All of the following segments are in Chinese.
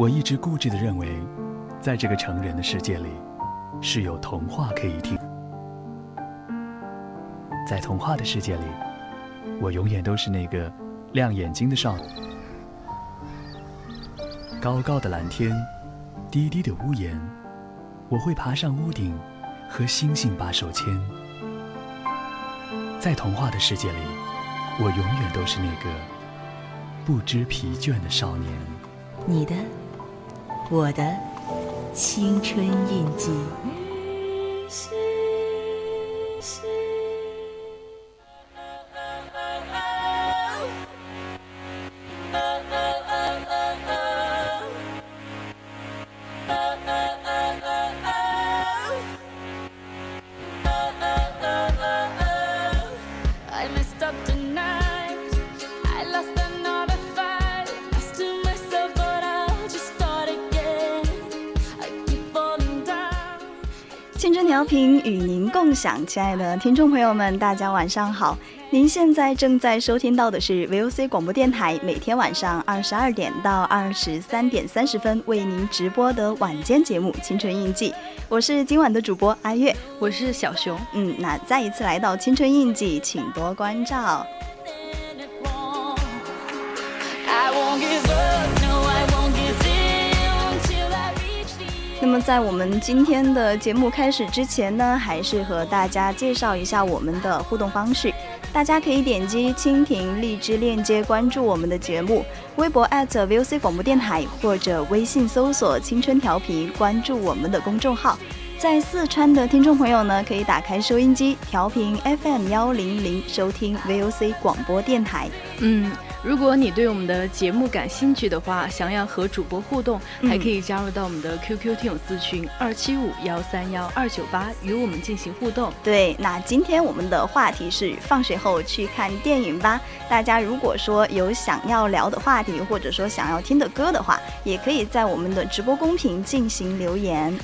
我一直固执地认为，在这个成人的世界里，是有童话可以听。在童话的世界里，我永远都是那个亮眼睛的少女。高高的蓝天，低低的屋檐，我会爬上屋顶，和星星把手牵。在童话的世界里，我永远都是那个不知疲倦的少年。你的。我的青春印记。亲爱的听众朋友们，大家晚上好！您现在正在收听到的是 VOC 广播电台，每天晚上二十二点到二十三点三十分为您直播的晚间节目《青春印记》，我是今晚的主播阿月，我是小熊。嗯，那再一次来到《青春印记》，请多关照。在我们今天的节目开始之前呢，还是和大家介绍一下我们的互动方式。大家可以点击蜻蜓荔枝链接关注我们的节目，微博 @VOC 广播电台或者微信搜索“青春调频”关注我们的公众号。在四川的听众朋友呢，可以打开收音机调频 FM 幺零零收听 VOC 广播电台。嗯。如果你对我们的节目感兴趣的话，想要和主播互动，还可以加入到我们的 QQ 听友私群二七五幺三幺二九八，与我们进行互动。对，那今天我们的话题是放学后去看电影吧。大家如果说有想要聊的话题，或者说想要听的歌的话，也可以在我们的直播公屏进行留言。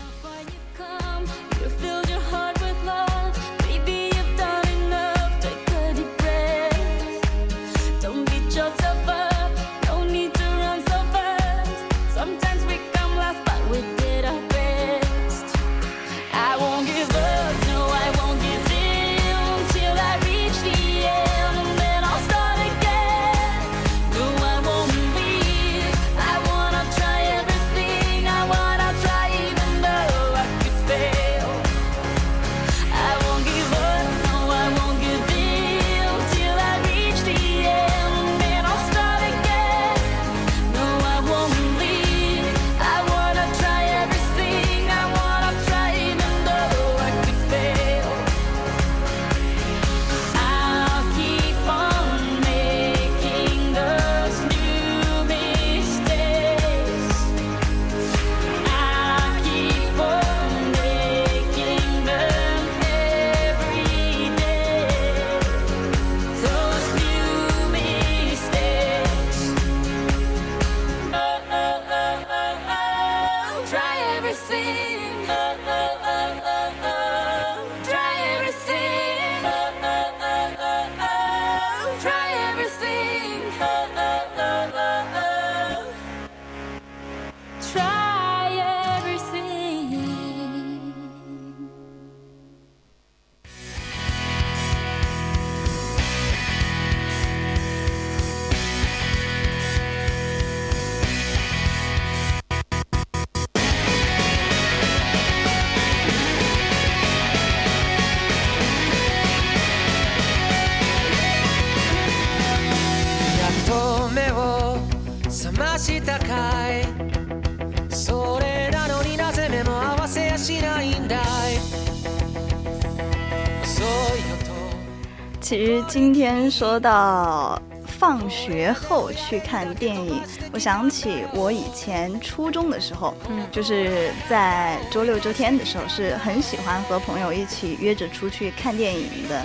说到放学后去看电影，我想起我以前初中的时候，嗯，就是在周六周天的时候，是很喜欢和朋友一起约着出去看电影的。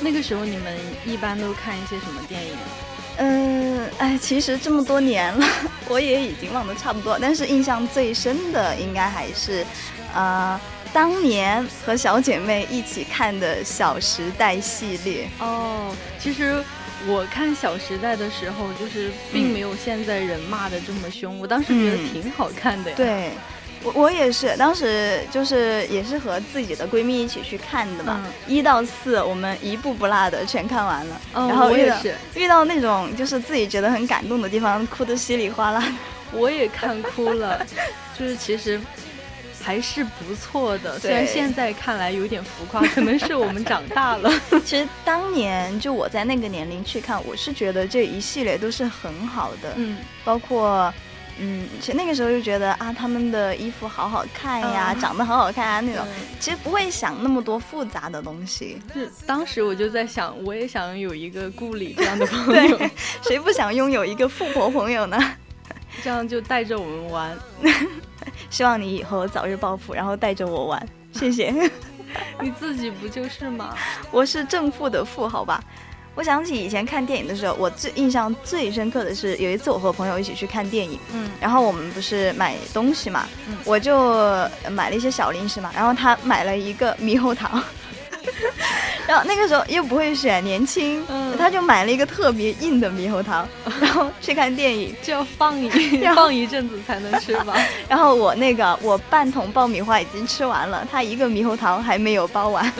那个时候你们一般都看一些什么电影？嗯，哎，其实这么多年了，我也已经忘得差不多，但是印象最深的应该还是，啊。当年和小姐妹一起看的《小时代》系列哦，其实我看《小时代》的时候，就是并没有现在人骂的这么凶，我当时觉得挺好看的呀。对。我我也是，当时就是也是和自己的闺蜜一起去看的嘛，一到四我们一步不落的全看完了，然后遇到遇到那种就是自己觉得很感动的地方，哭得稀里哗啦。我也看哭了，就是其实还是不错的，虽然现在看来有点浮夸，可能是我们长大了。其实当年就我在那个年龄去看，我是觉得这一系列都是很好的，嗯，包括。嗯，其实那个时候就觉得啊，他们的衣服好好看呀，长得好好看啊，那种其实不会想那么多复杂的东西。是当时我就在想，我也想有一个顾里这样的朋友，谁不想拥有一个富婆朋友呢？这样就带着我们玩。希望你以后早日暴富，然后带着我玩。谢谢。你自己不就是吗？我是正负的负，好吧。我想起以前看电影的时候，我最印象最深刻的是有一次我和朋友一起去看电影，嗯，然后我们不是买东西嘛，嗯，我就买了一些小零食嘛，然后他买了一个猕猴桃，然后那个时候又不会选年轻，嗯，他就买了一个特别硬的猕猴桃，然后去看电影。就要放一 放一阵子才能吃吧，然后我那个我半桶爆米花已经吃完了，他一个猕猴桃还没有包完。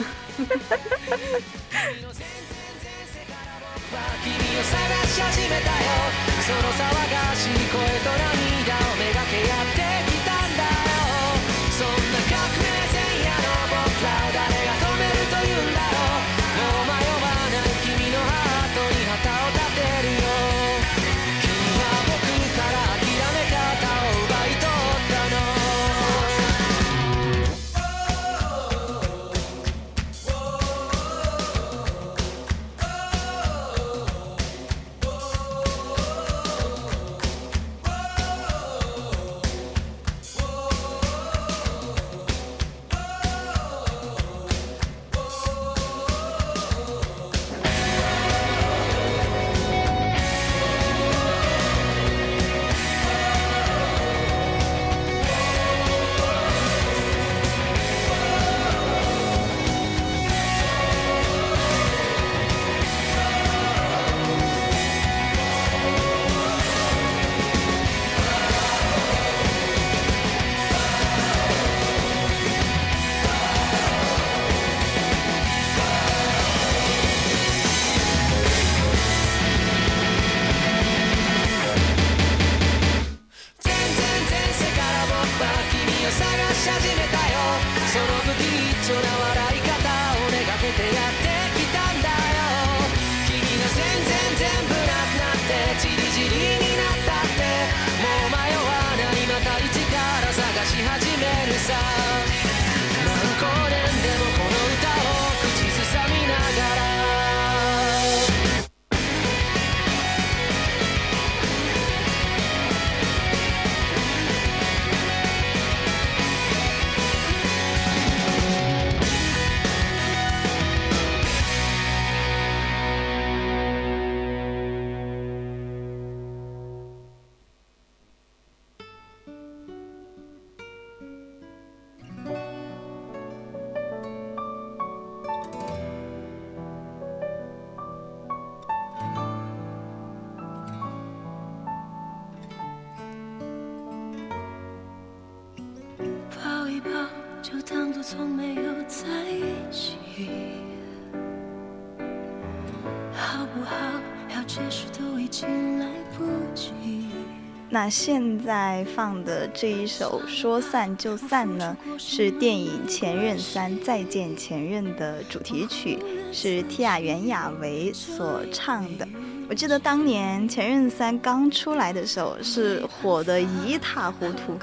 现在放的这一首《说散就散》呢，是电影《前任三：再见前任》的主题曲，是蒂亚袁娅维所唱的。我记得当年《前任三》刚出来的时候，是火得一塌糊涂。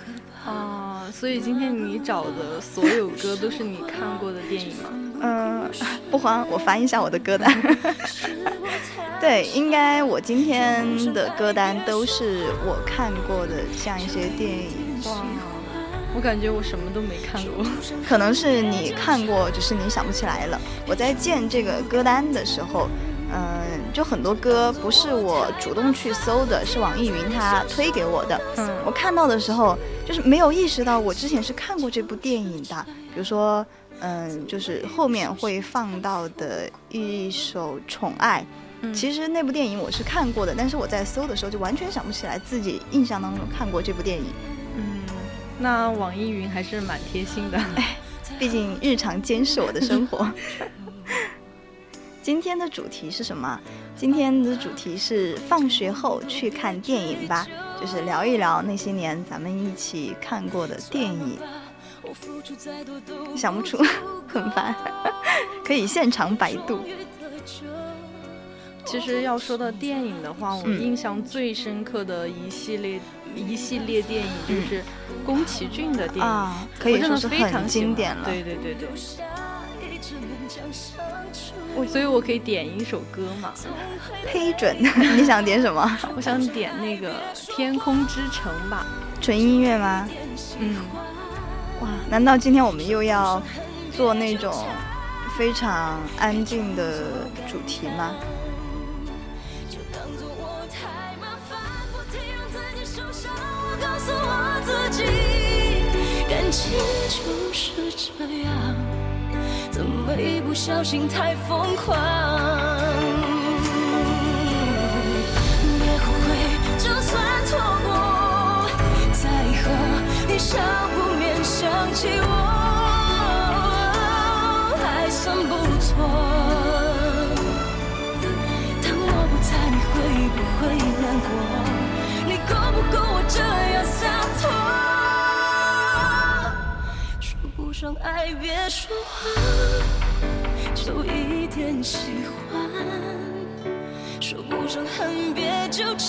啊，所以今天你找的所有歌都是你看过的电影吗？嗯，不慌，我翻一下我的歌单。对，应该我今天的歌单都是我看过的，像一些电影。哇，我感觉我什么都没看过。可能是你看过，只是你想不起来了。我在建这个歌单的时候，嗯，就很多歌不是我主动去搜的，是网易云它推给我的。嗯，我看到的时候，就是没有意识到我之前是看过这部电影的。比如说。嗯，就是后面会放到的一首《宠爱》，其实那部电影我是看过的，但是我在搜的时候就完全想不起来自己印象当中看过这部电影。嗯，那网易云还是蛮贴心的。哎，毕竟日常监视我的生活。今天的主题是什么？今天的主题是放学后去看电影吧，就是聊一聊那些年咱们一起看过的电影。想不出，很烦，可以现场百度。其实要说到电影的话，我印象最深刻的一系列一系列电影就是宫崎骏的电影，可以说是很经典了。对对对对。我所以，我可以点一首歌嘛？呸准！你想点什么？我想点那个《天空之城》吧。纯音乐吗？嗯。哇，难道今天我们又要做那种非常安静的主题吗？就当做我太麻烦，不停让自己受伤。我告诉我自己感情就是这样，怎么一不小心太疯狂？别后悔，就算错过，在和你相不免想起我，还算不错。当我不在，你会不会难过？你够不够我这样洒脱？说不上爱，别说谎，就一点喜欢；说不上恨，别纠缠。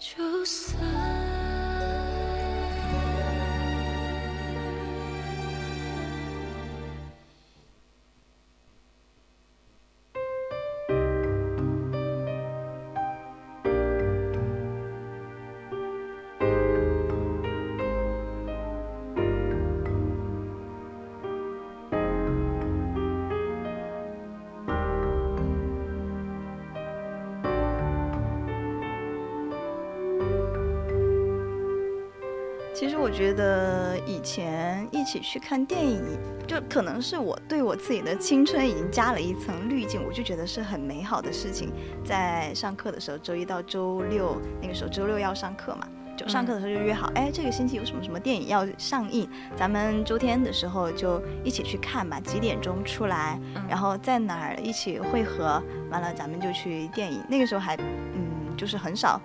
就算。其实我觉得以前一起去看电影，就可能是我对我自己的青春已经加了一层滤镜，我就觉得是很美好的事情。在上课的时候，周一到周六，那个时候周六要上课嘛，就上课的时候就约好，哎，这个星期有什么什么电影要上映，咱们周天的时候就一起去看吧，几点钟出来，然后在哪儿一起汇合，完了咱们就去电影。那个时候还，嗯，就是很少。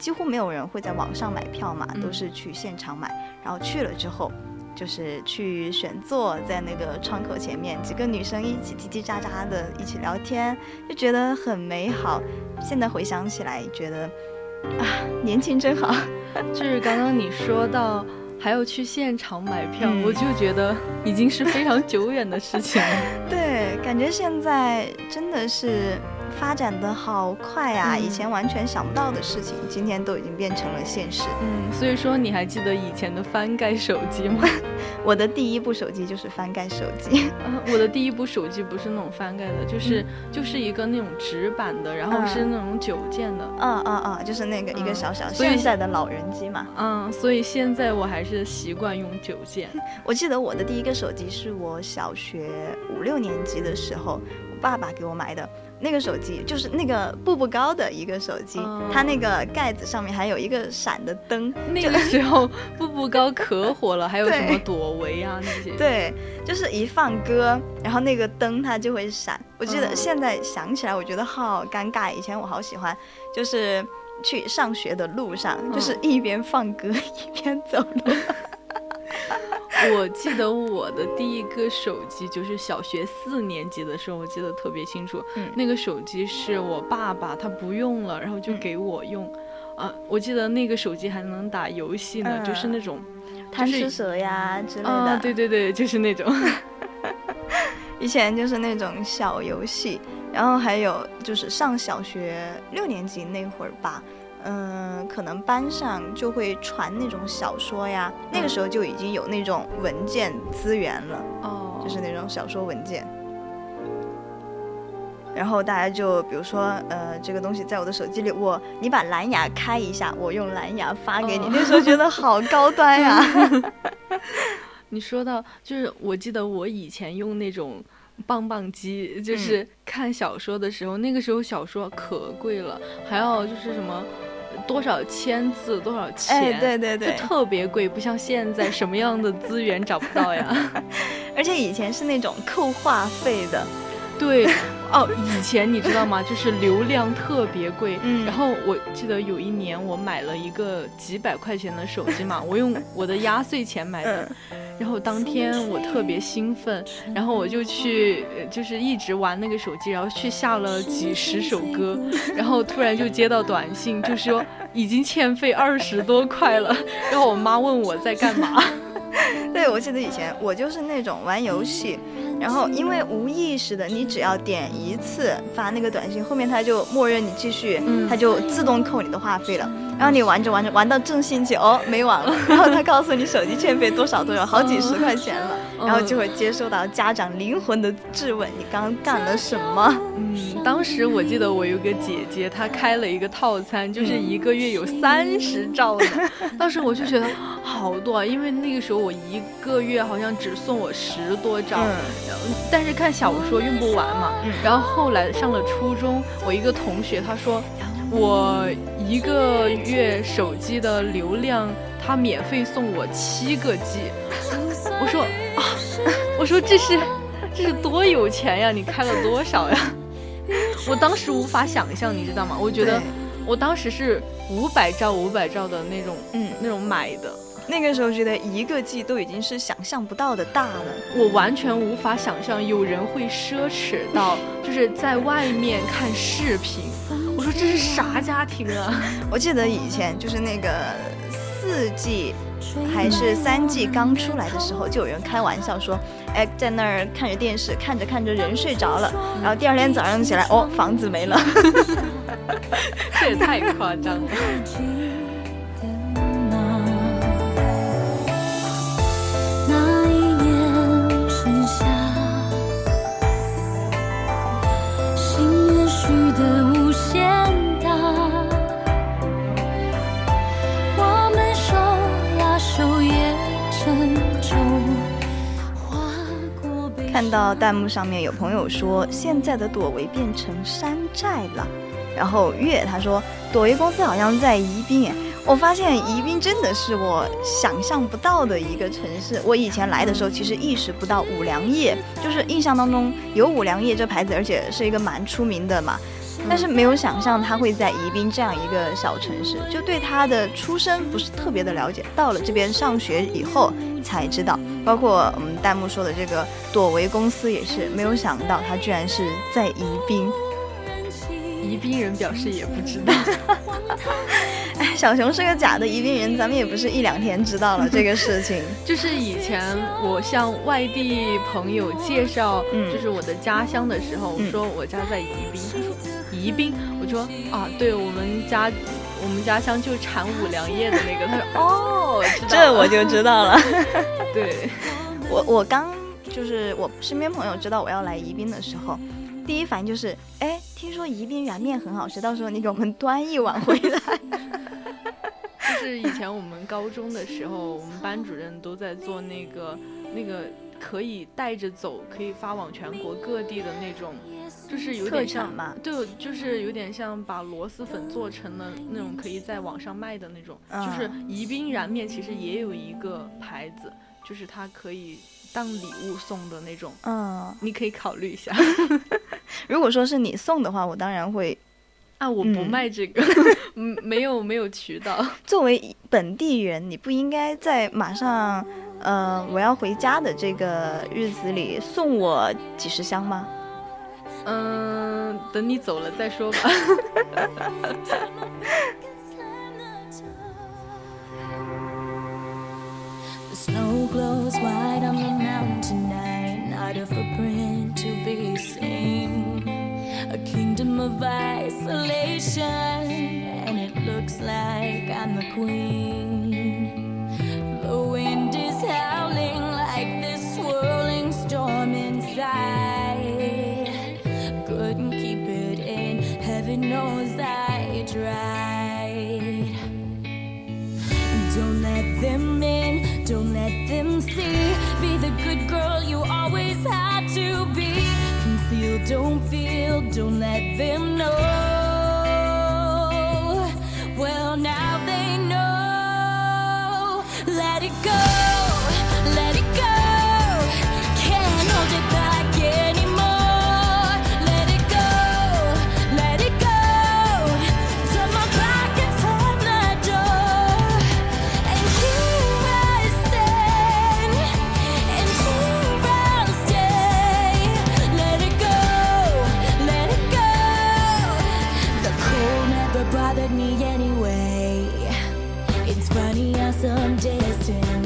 几乎没有人会在网上买票嘛，都是去现场买。然后去了之后，就是去选座，在那个窗口前面，几个女生一起叽叽喳喳的一起聊天，就觉得很美好。现在回想起来，觉得啊，年轻真好。就是刚刚你说到还要去现场买票，我就觉得已经是非常久远的事情了。对，感觉现在真的是。发展的好快啊！以前完全想不到的事情，今天都已经变成了现实。嗯，所以说你还记得以前的翻盖手机吗？我的第一部手机就是翻盖手机。我的第一部手机不是那种翻盖的，就是就是一个那种直板的，然后是那种九键的。嗯嗯嗯，就是那个一个小小现在的老人机嘛。嗯，所以现在我还是习惯用九键。我记得我的第一个手机是我小学五六年级的时候，我爸爸给我买的。那个手机就是那个步步高的一个手机，它那个盖子上面还有一个闪的灯。那个时候步步高可火了，还有什么 朵唯啊那些。对，就是一放歌，然后那个灯它就会闪。我记得现在想起来，我觉得好尴尬。以前我好喜欢，就是去上学的路上，就是一边放歌 一边走路。我记得我的第一个手机就是小学四年级的时候，我记得特别清楚。嗯，那个手机是我爸爸他不用了，然后就给我用。啊，我记得那个手机还能打游戏呢，就是那种贪吃蛇呀之类的。啊，对对对，就是那种。以前就是那种小游戏，然后还有就是上小学六年级那会儿吧，嗯，可能班上就会传那种小说呀，那个时候就已经有那种文件资源了，哦，就是那种小说文件。然后大家就比如说，呃，这个东西在我的手机里，我你把蓝牙开一下，我用蓝牙发给你。那时候觉得好高端呀。你说到就是，我记得我以前用那种棒棒机，就是看小说的时候，那个时候小说可贵了，还要就是什么多少千字多少钱，对对对，就特别贵，不像现在什么样的资源找不到呀。而且以前是那种扣话费的，对。哦，以前你知道吗？就是流量特别贵，然后我记得有一年我买了一个几百块钱的手机嘛，我用我的压岁钱买的，然后当天我特别兴奋，然后我就去就是一直玩那个手机，然后去下了几十首歌，然后突然就接到短信，就说已经欠费二十多块了，然后我妈问我在干嘛。对，我记得以前我就是那种玩游戏，然后因为无意识的，你只要点一次发那个短信，后面他就默认你继续，他就自动扣你的话费了。然后你玩着玩着玩到正兴起，哦，没网了，然后他告诉你手机欠费多少多少，好几十块钱了，然后就会接收到家长灵魂的质问：你刚刚干了什么？嗯，当时我记得我有个姐姐，她开了一个套餐，就是一个月有三十兆的，当时我就觉得好多啊，因为那个时候我一个月好像只送我十多兆，但是看小说用不完嘛。然后后来上了初中，我一个同学他说。我一个月手机的流量，他免费送我七个 G。我说啊，我说这是这是多有钱呀！你开了多少呀？我当时无法想象，你知道吗？我觉得我当时是五百兆五百兆的那种，嗯，那种买的。那个时候觉得一个 G 都已经是想象不到的大了，我完全无法想象有人会奢侈到就是在外面看视频。我说这是啥家庭啊？我记得以前就是那个四 G 还是三 G 刚出来的时候，就有人开玩笑说，哎，在那儿看着电视，看着看着人睡着了，然后第二天早上起来，哦，房子没了，这也太夸张了。看到弹幕上面有朋友说，现在的朵唯变成山寨了。然后月他说，朵唯公司好像在宜宾。我发现宜宾真的是我想象不到的一个城市。我以前来的时候，其实意识不到五粮液，就是印象当中有五粮液这牌子，而且是一个蛮出名的嘛。但是没有想象他会在宜宾这样一个小城市，就对他的出身不是特别的了解。到了这边上学以后才知道，包括我们弹幕说的这个朵唯公司也是没有想到，他居然是在宜宾。宜宾人表示也不知道。哎，小熊是个假的宜宾人，咱们也不是一两天知道了 这个事情。就是以前我向外地朋友介绍，就是我的家乡的时候，我说我家在宜宾，他说宜宾，我说啊，对我们家我们家乡就产五粮液的那个，他说 哦，这我就知道了。对，我我刚就是我身边朋友知道我要来宜宾的时候。第一反应就是，哎，听说宜宾燃面很好吃，到时候你给我们端一碗回来。就是以前我们高中的时候，我们班主任都在做那个那个可以带着走，可以发往全国各地的那种，就是有点像嘛，对，就是有点像把螺蛳粉做成了那种可以在网上卖的那种。就是宜宾燃面其实也有一个牌子，就是它可以。当礼物送的那种，嗯，你可以考虑一下。如果说是你送的话，我当然会。啊，我不卖这个，嗯，没有没有渠道。作为本地人，你不应该在马上，呃，我要回家的这个日子里送我几十箱吗？嗯，等你走了再说吧。Don't let them see. Be the good girl you always had to be. Conceal, don't feel, don't let them know. Well, now. bothered me anyway. It's funny how some distance.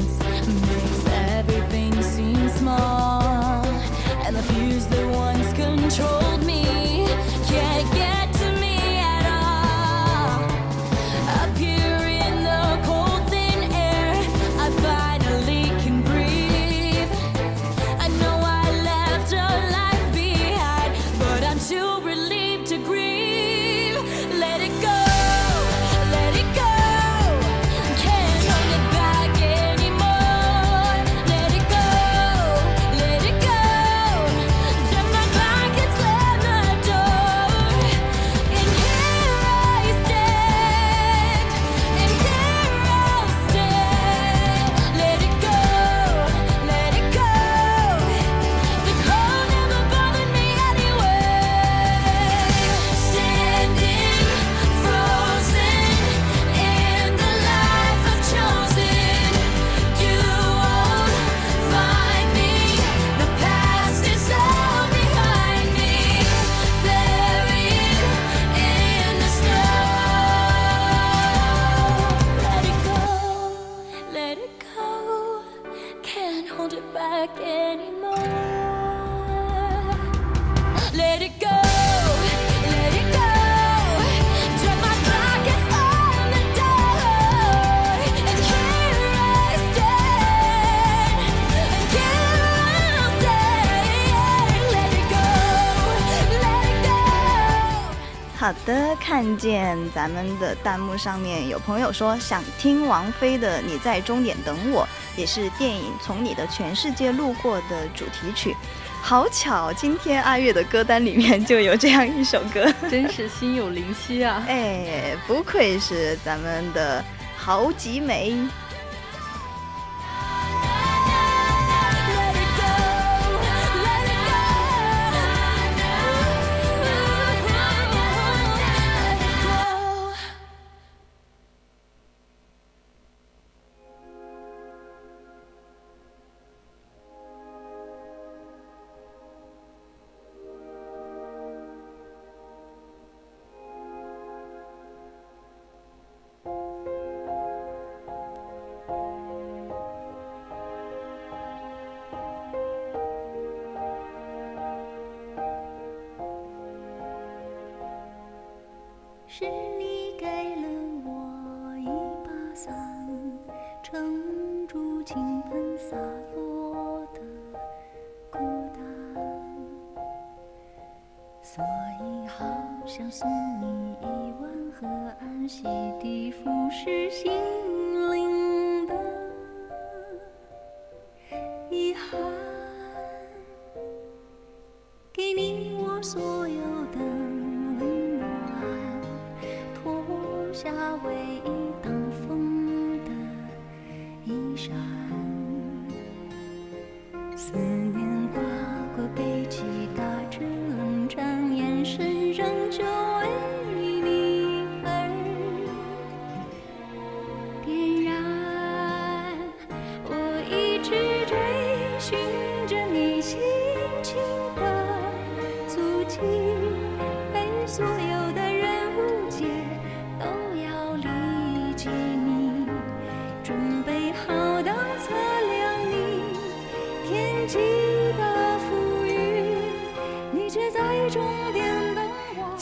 看见咱们的弹幕上面有朋友说想听王菲的你在终点等我也是电影从你的全世界路过的主题曲。好巧今天阿月的歌单里面就有这样一首歌。真是心有灵犀啊。哎不愧是咱们的好几美 share.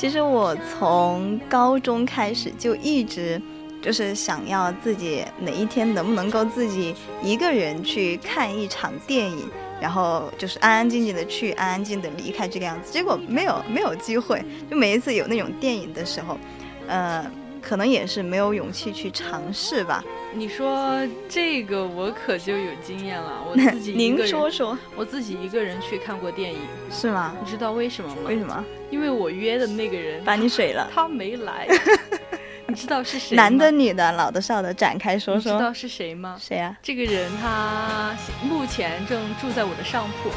其实我从高中开始就一直就是想要自己哪一天能不能够自己一个人去看一场电影，然后就是安安静静的去，安安静静的离开这个样子。结果没有没有机会，就每一次有那种电影的时候，呃，可能也是没有勇气去尝试吧。你说这个我可就有经验了，我自己 您说说，我自己一个人去看过电影，是吗？你知道为什么吗？为什么因为我约的那个人把你水了？他没来，你知道是谁？男的、女的、老的、少的，展开说说。你知道是谁吗？谁啊呀、这个人他目前正住在我的上铺，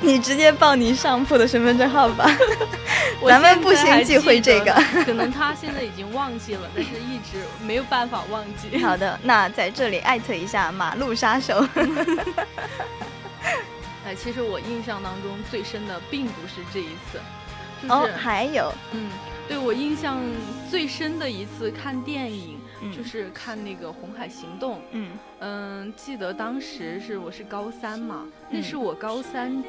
你直接报你上铺的身份证号吧。我咱们不行忌讳这个 可能他现在已经忘记了，但是一直没有办法忘记。好的，那在这里艾特一下马路杀手。哎，其实我印象当中最深的并不是这一次，就是、哦，还有，嗯，对我印象最深的一次看电影，嗯就是看那个《红海行动》。嗯嗯，记得当时是我是高三嘛，那嗯是我高三，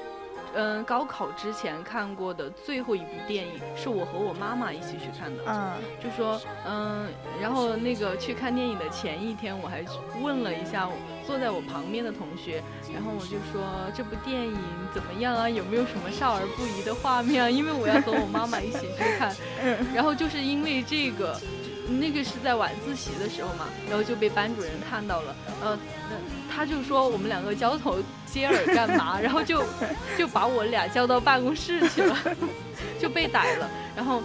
嗯，高考之前看过的最后一部电影，是我和我妈妈一起去看的。嗯就说，嗯，然后那个去看电影的前一天，我还问了一下我坐在我旁边的同学，然后我就说这部电影怎么样啊？有没有什么少儿不宜的画面啊？因为我要和我妈妈一起去看。嗯 然后就是因为这个，那个是在晚自习的时候嘛，然后就被班主任看到了，呃，呃他就说我们两个交头接耳干嘛？然后就就把我俩叫到办公室去了，就被逮了。然后，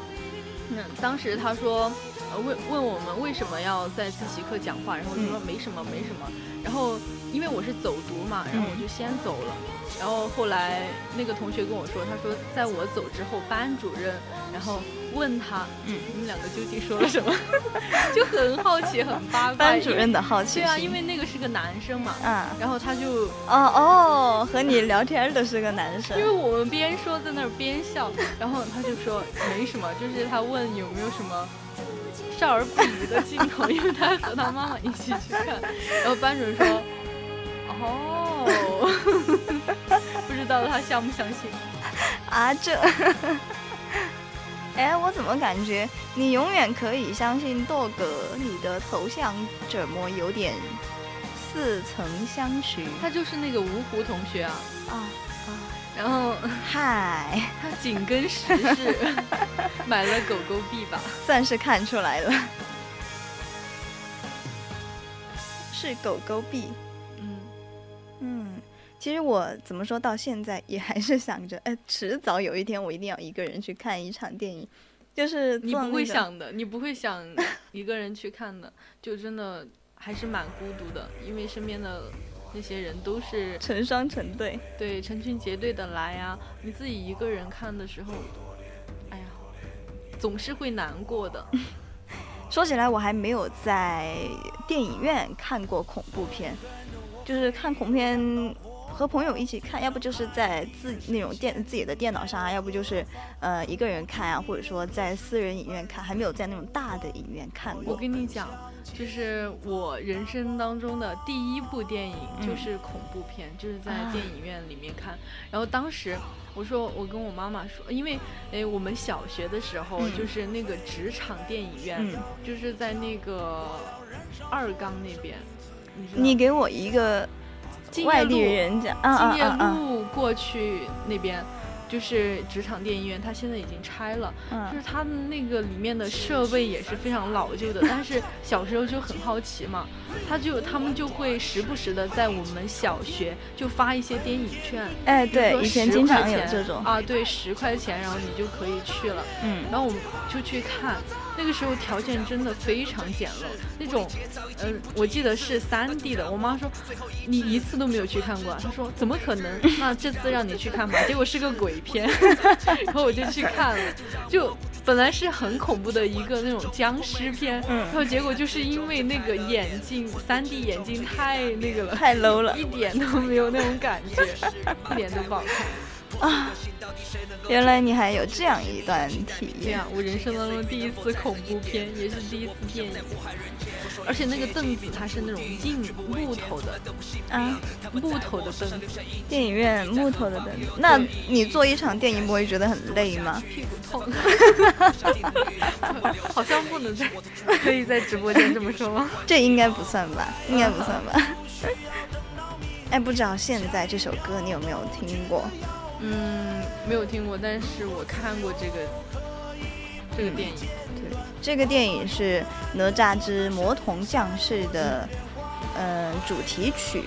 嗯，当时他说，呃，问问我们为什么要在自习课讲话，然后我就说没什么没什么。然后因为我是走读嘛，然后我就先走了。然后后来那个同学跟我说，他说在我走之后，班主任然后问他，嗯你们两个究竟说了什么？就很好奇，很八卦。班主任的好奇心。对啊，因为那个是个男生嘛，嗯然后他就哦哦，和你聊天的是个男生因。为我们边说在那儿边笑，然后他就说没什么，就是他问有没有什么少儿不宜的镜头，因为他和他妈妈一起去看，然后班主任说，哦，不知道他相不相信。啊，这，哎，我怎么感觉你永远可以相信 dog 你的头像怎么有点似曾相识他就是那个芜湖同学啊，啊啊！然后嗨，他紧跟时事，买了狗狗币吧。算是看出来了，是狗狗币。其实我怎么说到现在也还是想着，哎，迟早有一天我一定要一个人去看一场电影，就是你不会想的，你不会想一个人去看的，就真的还是蛮孤独的，因为身边的那些人都是 成双成对。对成群结队的来啊，你自己一个人看的时候，哎呀，总是会难过的。说起来，我还没有在电影院看过恐怖片，就是看恐怖片和朋友一起看，要不就是在自那种电自己的电脑上啊，要不就是呃一个人看啊，或者说在私人影院看，还没有在那种大的影院看过我。跟你讲，就是我人生当中的第一部电影嗯就是恐怖片，就是在啊电影院里面看。然后当时我说，我跟我妈妈说，因为诶我们小学的时候嗯就是那个职场电影院，嗯，就是在那个二钢那边。你你给我一个外地路人讲啊敬业啊。啊路过去那边。就是职场电影院，它现在已经拆了，嗯。就是它的那个里面的设备也是非常老旧的，但是小时候就很好奇嘛，他就他们就会时不时的在我们小学就发一些电影券，哎，对，以前10经常有这种，啊，对，十块钱，然后你就可以去了，嗯，然后我们就去看，那个时候条件真的非常简陋，那种，嗯、我记得是三 D 的。我妈说你一次都没有去看过啊，她说怎么可能？那这次让你去看吧，结果是个鬼片，然后我就去看了，就本来是很恐怖的一个那种僵尸片，嗯然后结果就是因为那个眼镜三 D 眼镜太那个了，太 low 了一点都没有那种感觉，一点都不好看。啊！原来你还有这样一段体验。我人生当中第一次恐怖片，也是第一次电影。而且那个凳子它是那种硬木头的啊，木头的凳子，电影院木头的凳子，那你做一场电影不会觉得很累吗？屁股痛。好像不能在可以在直播间这么说吗？这应该不算吧，应该不算吧。哎，不知道现在这首歌你有没有听过？嗯，没有听过，但是我看过这个这个电影。对，这个电影是《哪吒之魔童降世》的，呃，主题曲。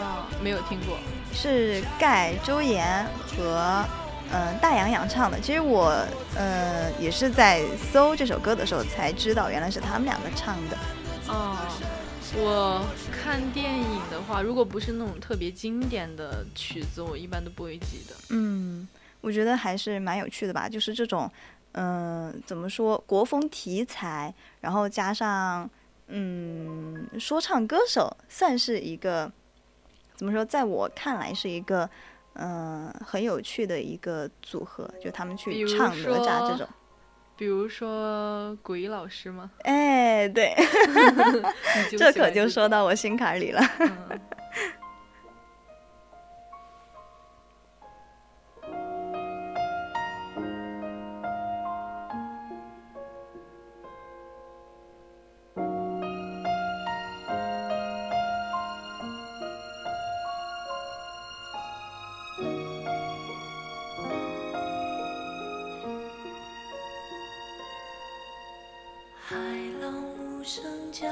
啊，没有听过。是盖、周岩和嗯、大洋洋唱的。其实我呃也是在搜这首歌的时候才知道，原来是他们两个唱的。哦，我看电影的话，如果不是那种特别经典的曲子，我一般都不会记得。嗯，我觉得还是蛮有趣的吧，就是这种，嗯、怎么说，国风题材，然后加上嗯说唱歌手，算是一个怎么说，在我看来是一个嗯、很有趣的一个组合，就他们去唱哪吒这种。比如说鬼老师吗？哎，对，这可就说到我心坎里了。嗯海浪无声将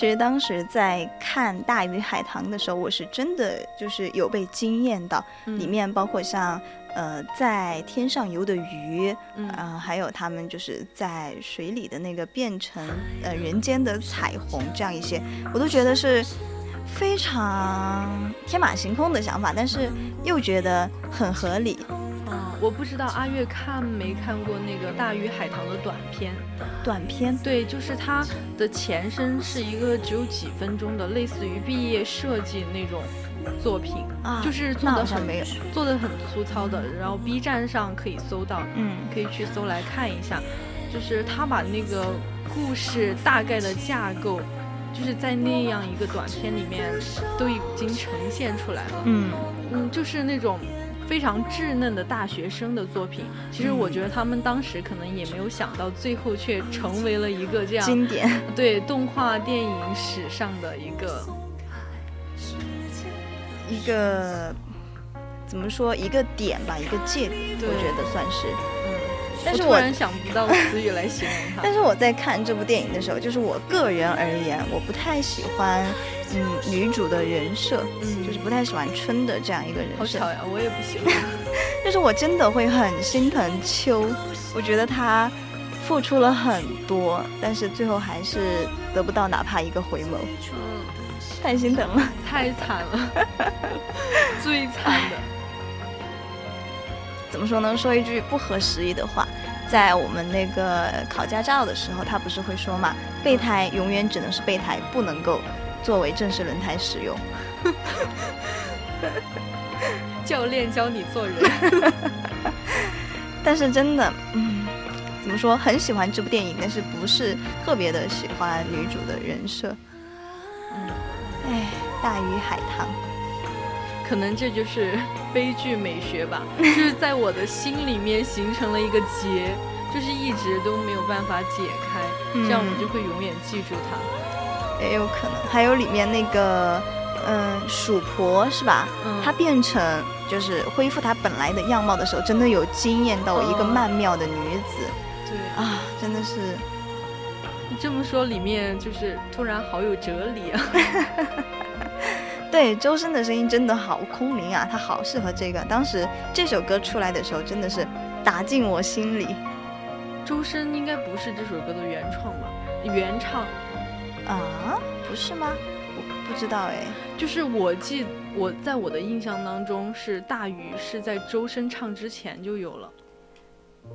其实当时在看《大鱼海棠》的时候，我是真的就是有被惊艳到，嗯里面包括像呃在天上游的鱼，嗯啊、还有他们就是在水里的那个变成呃人间的彩虹这样一些，我都觉得是非常天马行空的想法，但是又觉得很合理。啊，我不知道阿月看没看过那个《大鱼海棠》的短片。短片对，就是它的前身是一个只有几分钟的，类似于毕业设计那种作品，啊，就是做的很没有，做的很粗糙的，然后 B 站上可以搜到，嗯可以去搜来看一下。就是他把那个故事大概的架构，就是在那样一个短片里面都已经呈现出来了。嗯嗯，就是那种非常稚嫩的大学生的作品。其实我觉得他们当时可能也没有想到，最后却成为了一个这样经典。对动画电影史上的一个一个怎么说一个点吧，一个界点，我觉得算是。嗯。但是我我突然想不到词语来形容它。但是我在看这部电影的时候，就是我个人而言，我不太喜欢嗯女主的人设，嗯就是不太喜欢春的这样一个人设。好巧呀，我也不喜欢。但是我真的会很心疼秋，我觉得她付出了很多，但是最后还是得不到哪怕一个回眸，嗯，太心疼了。太惨了，最惨的。怎么说呢？说一句不合时宜的话，在我们那个考驾照的时候，他不是会说嘛，备胎永远只能是备胎，不能够作为正式轮胎使用。教练教你做人。但是真的，嗯，怎么说，很喜欢这部电影，但是不是特别的喜欢女主的人设。嗯，哎，大鱼海棠，可能这就是 悲剧美学吧，就是在我的心里面形成了一个结，就是一直都没有办法解开，嗯这样我就会永远记住它。也有可能。还有里面那个，嗯，鼠婆是吧？嗯她变成就是恢复她本来的样貌的时候，真的有惊艳到我一个哦曼妙的女子、对，啊，真的是。你这么说，里面就是突然好有哲理啊。对，周深的声音真的好空灵啊，他好适合这个。当时这首歌出来的时候，真的是打进我心里周深应该不是这首歌的原创吧？原唱啊，不是吗？我不知道哎。就是我记我在我的印象当中是大鱼是在周深唱之前就有了，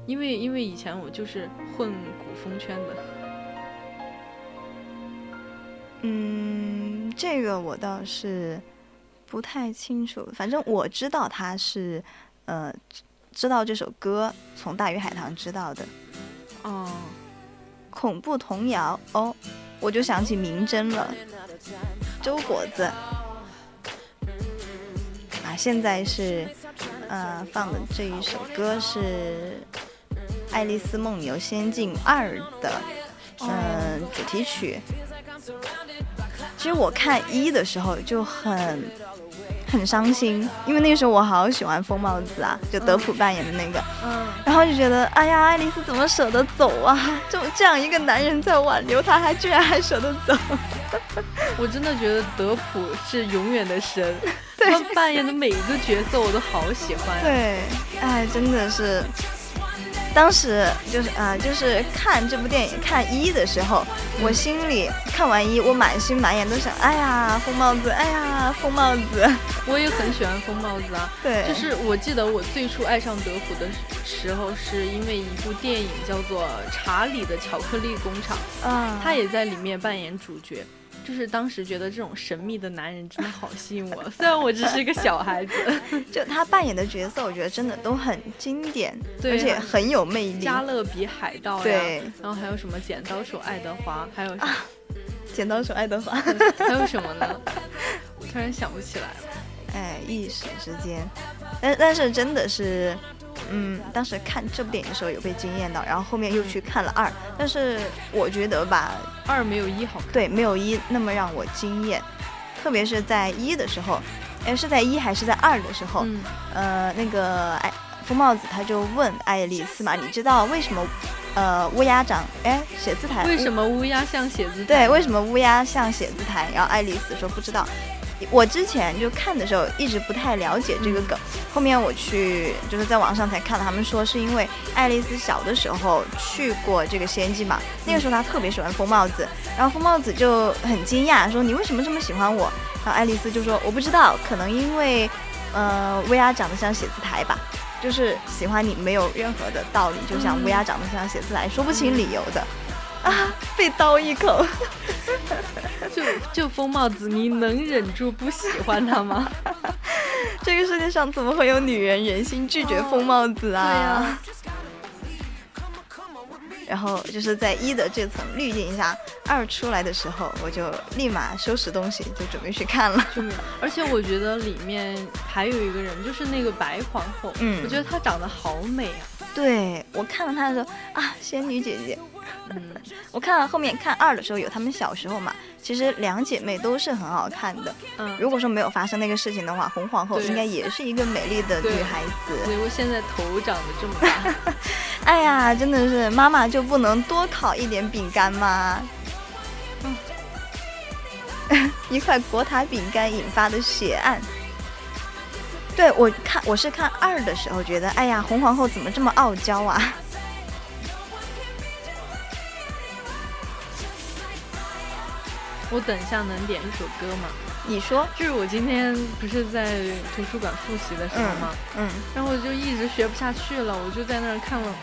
因为因为以前我就是混古风圈的。嗯，这个我倒是不太清楚。反正我知道他是，呃，知道这首歌从《大鱼海棠》知道的。哦，恐怖童谣哦，我就想起明真了，周果子。啊，现在是，呃，放的这一首歌是《爱丽丝梦游仙境二》的，嗯、主题曲。其实我看一的时候就很很伤心，因为那个时候我好喜欢疯帽子啊，就德普扮演的那个。嗯，然后就觉得，哎呀，爱丽丝怎么舍得走啊？就这样一个男人在挽留她，还居然还舍得走。我真的觉得德普是永远的神，他扮演的每一个角色我都好喜欢。，对，哎，真的是，当时就是啊、呃就是看这部电影看一的时候，我心里看完一，我满心满眼都想，哎呀，疯帽子，哎呀，疯帽子。我也很喜欢疯帽子啊。对，就是我记得我最初爱上德普的时候，是因为一部电影叫做《查理的巧克力工厂》，嗯，他也在里面扮演主角。就是当时觉得这种神秘的男人真的好吸引我，虽然我只是一个小孩子。就他扮演的角色，我觉得真的都很经典，对而且很有魅力。加勒比海盗呀，对然后还有什么剪刀手爱德华，还有什么、剪刀手爱德华，还有什么呢？我突然想不起来了。哎，一时之间，但但是真的是，嗯，当时看这部电影的时候有被惊艳到，然后后面又去看了二，但是我觉得吧，二没有一好看。对，没有一那么让我惊艳，特别是在一的时候，哎，是在一还是在二的时候，嗯，呃，那个哎，疯帽子他就问爱丽丝嘛，你知道为什么，呃，乌鸦长哎写字台为什么乌鸦像写字台？对，为什么乌鸦像写字台？然后爱丽丝说不知道。我之前就看的时候一直不太了解这个梗，后面我去就是在网上才看到他们说是因为爱丽丝小的时候去过这个仙境嘛，那个时候她特别喜欢疯帽子，然后疯帽子就很惊讶说你为什么这么喜欢我？然后爱丽丝就说我不知道，可能因为呃乌鸦长得像写字台吧，就是喜欢你没有任何的道理，就像乌鸦长得像写字台，说不清理由的。啊！被刀一口。就就疯帽子，你能忍住不喜欢他吗？这个世界上怎么会有女人忍心拒绝疯帽子啊？对呀然后就是在一的这层滤镜下，二出来的时候，我就立马收拾东西，就准备去看了。就。而且我觉得里面还有一个人，就是那个白皇后，嗯我觉得她长得好美啊。对我看到她的时候啊，仙女姐姐。嗯，我看了后面看二的时候，有他们小时候嘛，其实两姐妹都是很好看的。嗯，如果说没有发生那个事情的话，红皇后应该也是一个美丽的女孩子。结果现在头长得这么大，哎呀，真的是妈妈就不能多烤一点饼干吗？一块国塔饼干引发的血案。对我看，我是看二的时候觉得，哎呀，红皇后怎么这么傲娇啊？我等一下能点一首歌吗？你说，就是我今天不是在图书馆复习的时候吗？嗯，然后我就一直学不下去了，我就在那儿看了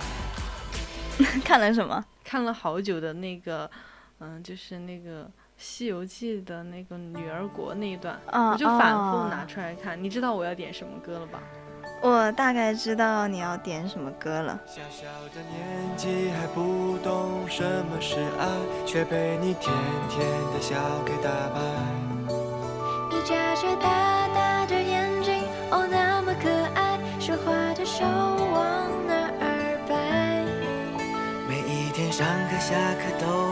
看了什么？看了好久的那个，嗯，就是那个《西游记》的那个女儿国那一段，啊我就反复啊拿出来看。你知道我要点什么歌了吧？我大概知道你要点什么歌了。小小的年纪还不懂什么是爱，却被你甜甜的笑给打败。你眨着大大的眼睛，哦，那么可爱，说话的手往哪儿摆？每一天上课下课都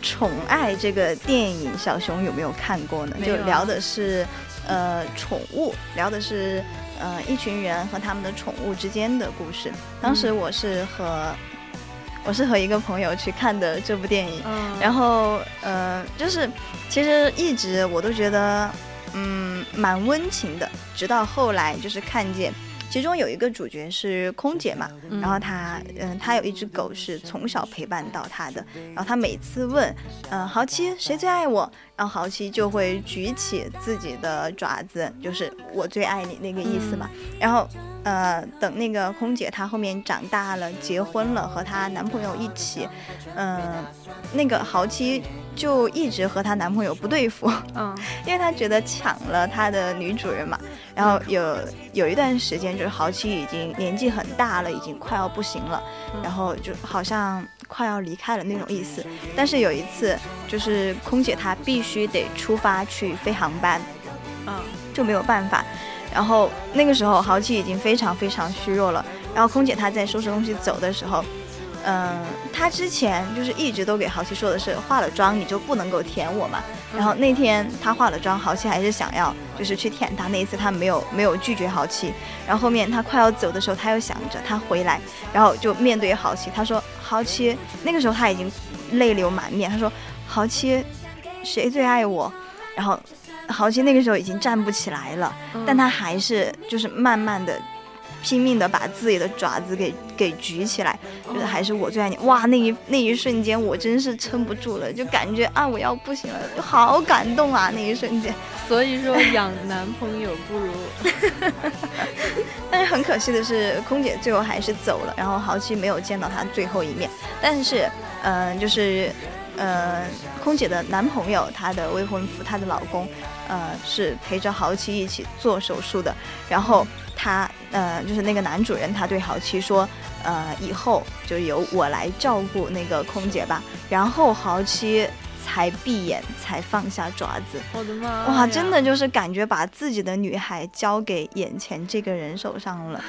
宠爱》这个电影，小熊有没有看过呢？啊就聊的是呃宠物，聊的是呃一群人和他们的宠物之间的故事。当时我是和、我是和一个朋友去看的这部电影，嗯，然后呃就是其实一直我都觉得嗯蛮温情的，直到后来就是看见。其中有一个主角是空姐嘛，嗯。然后她，嗯，她有一只狗是从小陪伴到她的，然后她每次问，嗯、豪七谁最爱我，然后豪七就会举起自己的爪子，就是我最爱你那个意思嘛。然后，呃，等那个空姐她后面长大了，结婚了，和她男朋友一起，嗯、那个豪七就一直和她男朋友不对付，嗯 因为她觉得抢了她的女主人嘛。然后有有一段时间，就是豪七已经年纪很大了，已经快要不行了，然后就好像快要离开了那种意思。但是有一次，就是空姐她必须得出发去飞航班，嗯就没有办法。然后那个时候豪七已经非常非常虚弱了。然后空姐她在收拾东西走的时候，嗯，她之前就是一直都给豪七说的是化了妆你就不能够舔我嘛。然后那天她化了妆，豪七还是想要就是去舔她。那一次她没有没有拒绝豪七。然后后面她快要走的时候，她又想着她回来，然后就面对豪七，她说：“豪七，那个时候她已经泪流满面。她说：豪七，谁最爱我？”然后豪七那个时候已经站不起来了。但他还是就是慢慢的、拼命的把自己的爪子给给举起来，就是还是我最爱你。哇，那一那一瞬间我真是撑不住了，就感觉啊我要不行了，就好感动啊那一瞬间。所以说养男朋友不如 但是很可惜的是，空姐最后还是走了，然后豪七没有见到她最后一面。但是，嗯、就是，呃，空姐的男朋友，她的未婚夫，她的老公，呃，是陪着豪七一起做手术的。然后他，呃，就是那个男主人，他对豪七说，呃，以后就由我来照顾那个空姐吧。然后豪七才闭眼，才放下爪子。我的妈！哇，真的，就是感觉把自己的女孩交给眼前这个人手上了，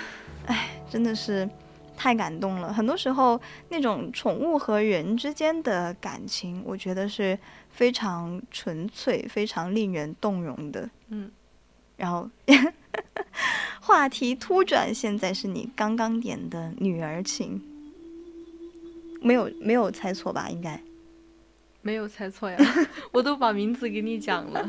哎，真的是太感动了。很多时候，那种宠物和人之间的感情，我觉得是非常纯粹、非常令人动容的。嗯，然后 话题突转，现在是你刚刚点的《女儿情》，没有没有猜错吧？应该。没有猜错呀，我都把名字给你讲了。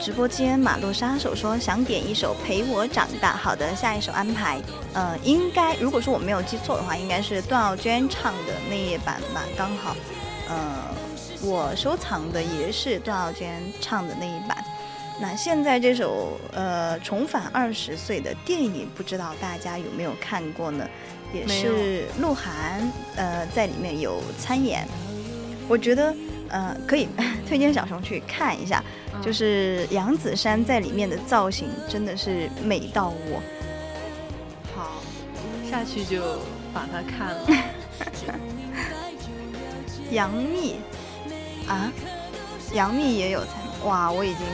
直播间马路杀手说想点一首《陪我长大》，好的，下一首安排，呃，应该如果说我没有记错的话，应该是段奥娟唱的那一版吧，刚好，呃，我收藏的也是段奥娟唱的那一版。那现在这首呃重返二十岁的电影，不知道大家有没有看过呢？也是鹿晗呃在里面有参演，我觉得呃可以 推荐小熊去看一下，嗯就是杨子姗在里面的造型真的是美到我。好，下去就把它看了。杨幂啊，杨幂也有参，哇，我已经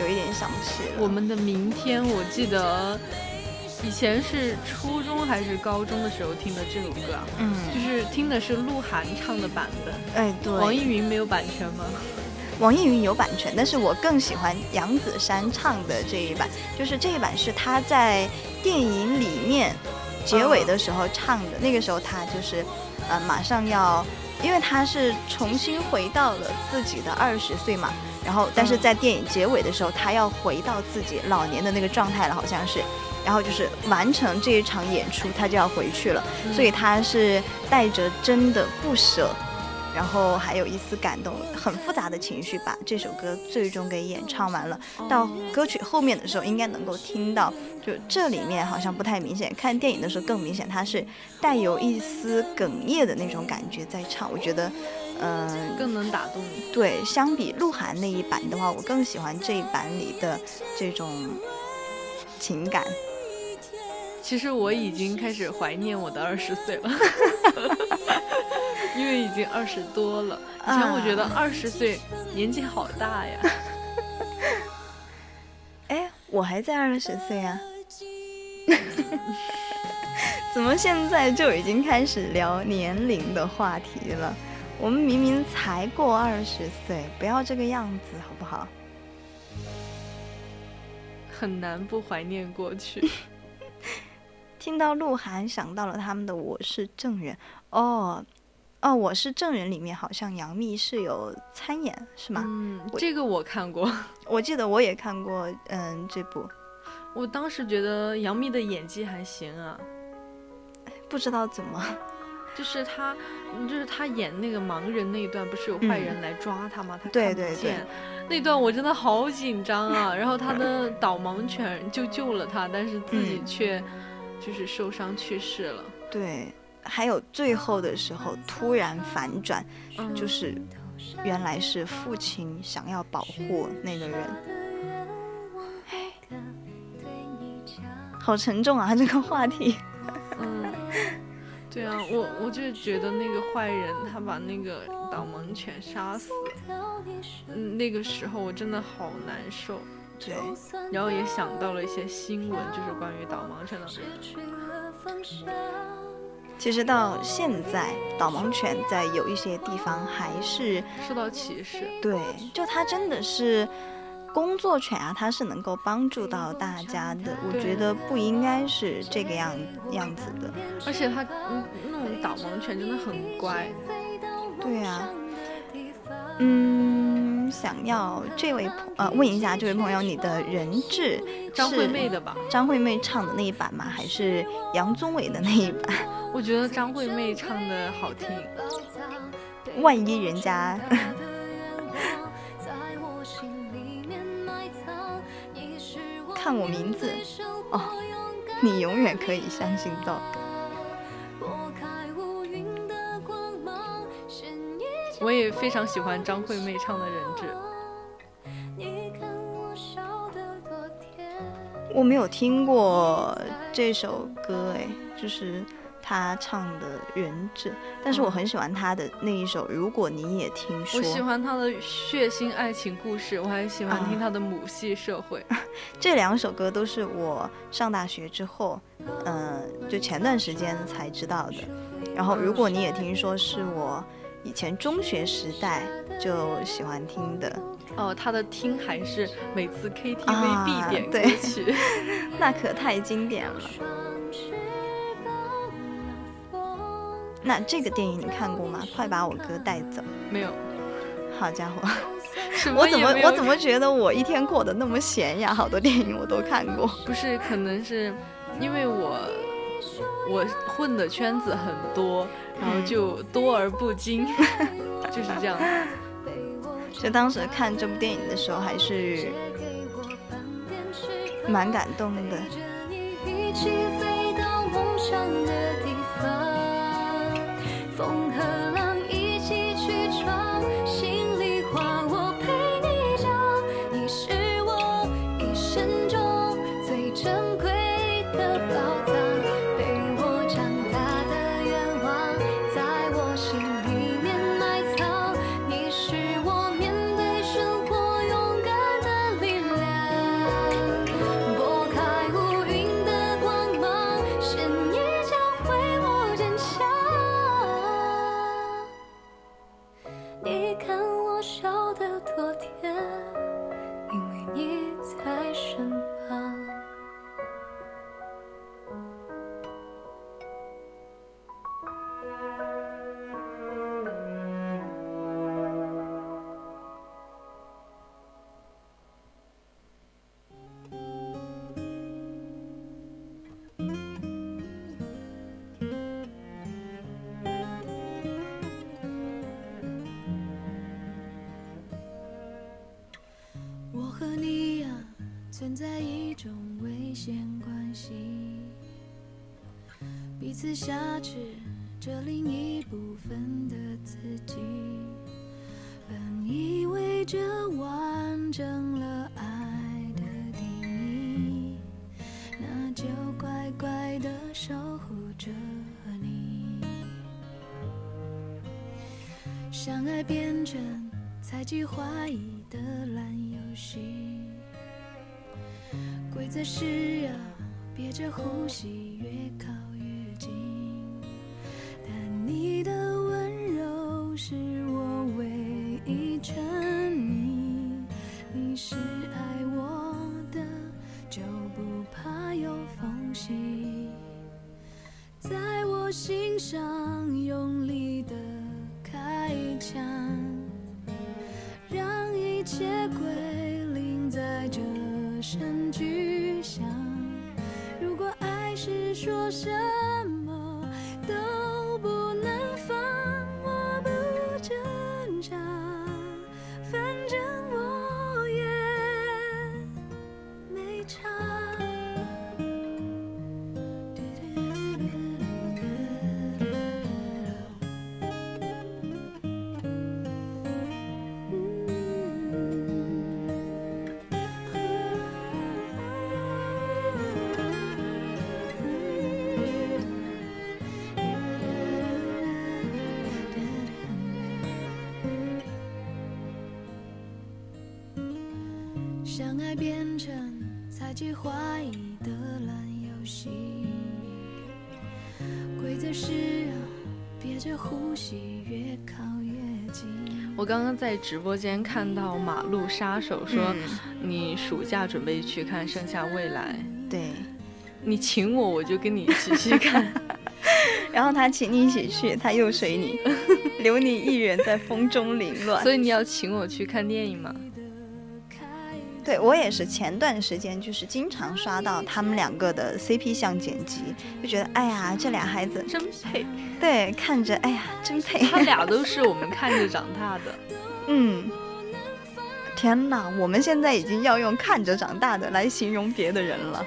有一点想不起了。我们的明天，我记得以前是初中还是高中的时候听的这首歌啊，嗯，就是听的是鹿晗唱的版本。哎，对，网易云没有版权吗？网易云有版权，但是我更喜欢杨子姗唱的这一版，就是这一版是她在电影里面结尾的时候唱的。那个时候她就是，呃，马上要，因为她是重新回到了自己的二十岁嘛，然后但是在电影结尾的时候，她要回到自己老年的那个状态了，好像是。然后就是完成这一场演出，她就要回去了，所以她是带着真的不舍，然后还有一丝感动，很复杂的情绪把这首歌最终给演唱完了。到歌曲后面的时候，应该能够听到，就这里面好像不太明显，看电影的时候更明显，它是带有一丝哽咽的那种感觉在唱。我觉得，嗯、更能打动你。对，相比鹿晗那一版的话，我更喜欢这一版里的这种情感。其实我已经开始怀念我的二十岁了，因为已经二十多了。以前我觉得二十岁年纪好大呀，哎，我还在二十岁啊，怎么现在就已经开始聊年龄的话题了？我们明明才过二十岁，不要这个样子好不好？很难不怀念过去。听到鹿晗，想到了他们的《我是证人》哦哦，《我是证人》里面好像杨幂是有参演是吗？嗯，这个我看过，我记得我也看过，嗯，这部我当时觉得杨幂的演技还行啊，不知道怎么，就是她，就是她演那个盲人那一段，不是有坏人来抓她吗？她看不对对见，那段我真的好紧张啊。然后她的导盲犬就救了她，但是自己嗯却就是受伤去世了。对，还有最后的时候突然反转，嗯就是原来是父亲想要保护那个人，好沉重啊，这个话题。嗯，对啊，我我就觉得那个坏人他把那个导盲犬杀死，嗯，那个时候我真的好难受。对，然后也想到了一些新闻，就是关于导盲犬的。其实到现在，导盲犬在有一些地方还是受到歧视。对，就它真的是工作犬啊，它是能够帮助到大家的。我觉得不应该是这个样样子的。而且它嗯那种导盲犬真的很乖，对啊，嗯，想要这位朋呃问一下这位朋友，你的人质张惠是妹的吧？张惠妹唱的那一版吗？还是杨宗纬的那一版？我觉得张惠妹唱的好听。万一人家 看我名字哦，你永远可以相信到。我也非常喜欢张惠妹唱的《人质》。我没有听过这首歌，哎，就是她唱的《人质》，但是我很喜欢她的那一首《如果你也听说我》。喜欢她的血腥爱情故事，我还喜欢听啊她的母系社会。这两首歌都是我上大学之后，嗯、就前段时间才知道的。然后，如果你也听说，是我以前中学时代就喜欢听的，哦，他的听还是每次 KTV 啊必点歌对曲。那可太经典了。那这个电影你看过吗？快把我哥带走没有，好家伙，我怎么我怎么觉得我一天过得那么闲呀？好多电影我都看过。不是？可能是因为我我混的圈子很多，然后就多而不精，就是这样。就当时看这部电影的时候，还是蛮感动的。存在一种危险关系，彼此挟持着另一部分的自己。本以为这完整了爱的定义，那就乖乖的守护着你。相爱变成猜忌怀疑的烂游戏，规则是要憋着呼吸，爱变成猜忌怀疑的烂游戏，规则是要憋着呼吸，越靠越近。我刚刚在直播间看到马路杀手说，你暑假准备去看《盛夏未来》，对，你请我，我就跟你一起去看。然后他请你一起去，他又随你，留你一人在风中凌乱。所以你要请我去看电影吗？对我也是，前段时间就是经常刷到他们两个的 CP 像剪辑，就觉得哎呀，这俩孩子真配，对，看着哎呀真配。他俩都 是我们看着长大的。嗯，天哪，我们现在已经要用看着长大的来形容别的人了。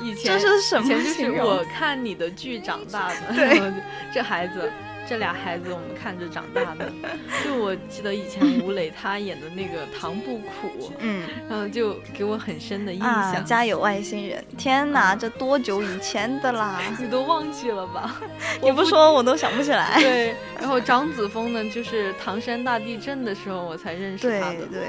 以前这是什么以前就是我看你的剧长大的。对，这孩子。这俩孩子我们看着长大的，就我记得以前吴磊他演的那个《唐不苦》，嗯，然后就给我很深的印啊，象。家有外星人，天哪，这多久以前的啦？你都忘记了吧？你不说我都想不起来。对，然后张子枫呢，就是唐山大地震的时候我才认识他的。对对。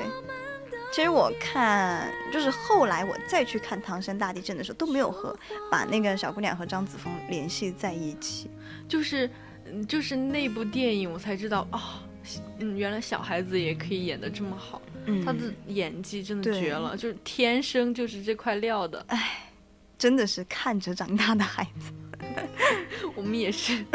其实我看，就是后来我再去看唐山大地震的时候，都没有和把那个小姑娘和张子枫联系在一起，就是。嗯，就是那部电影，我才知道啊、哦，嗯，原来小孩子也可以演的这么好，嗯，他的演技真的绝了，就是天生就是这块料的。哎，真的是看着长大的孩子，我们也是。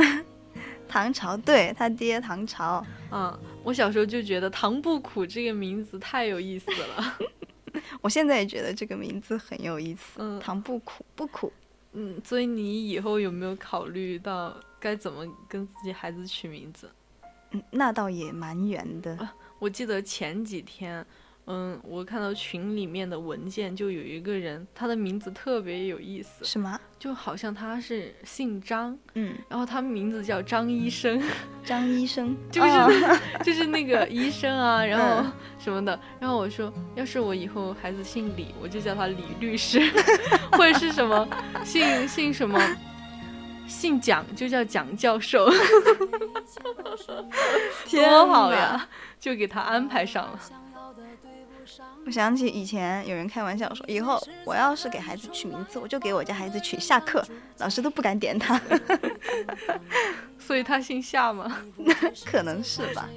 唐朝，对他爹唐朝。嗯，我小时候就觉得唐不苦这个名字太有意思了。我现在也觉得这个名字很有意思。嗯唐不苦，不苦。嗯，所以你以后有没有考虑到该怎么跟自己孩子取名字？嗯，那倒也蛮圆的。我记得前几天，嗯，我看到群里面的文件，就有一个人，他的名字特别有意思，什么？就好像他是姓张，嗯，然后他名字叫张医生，张医生 就是、哦 就是那个医生啊，然后嗯什么的。然后我说，要是我以后孩子姓李，我就叫他李律师，或者是什么姓姓什么。姓蒋就叫蒋教授，多好呀！就给他安排上了。我想起以前有人开玩笑说，以后我要是给孩子取名字，我就给我家孩子取下课，老师都不敢点他。所以他姓夏吗？可能是吧。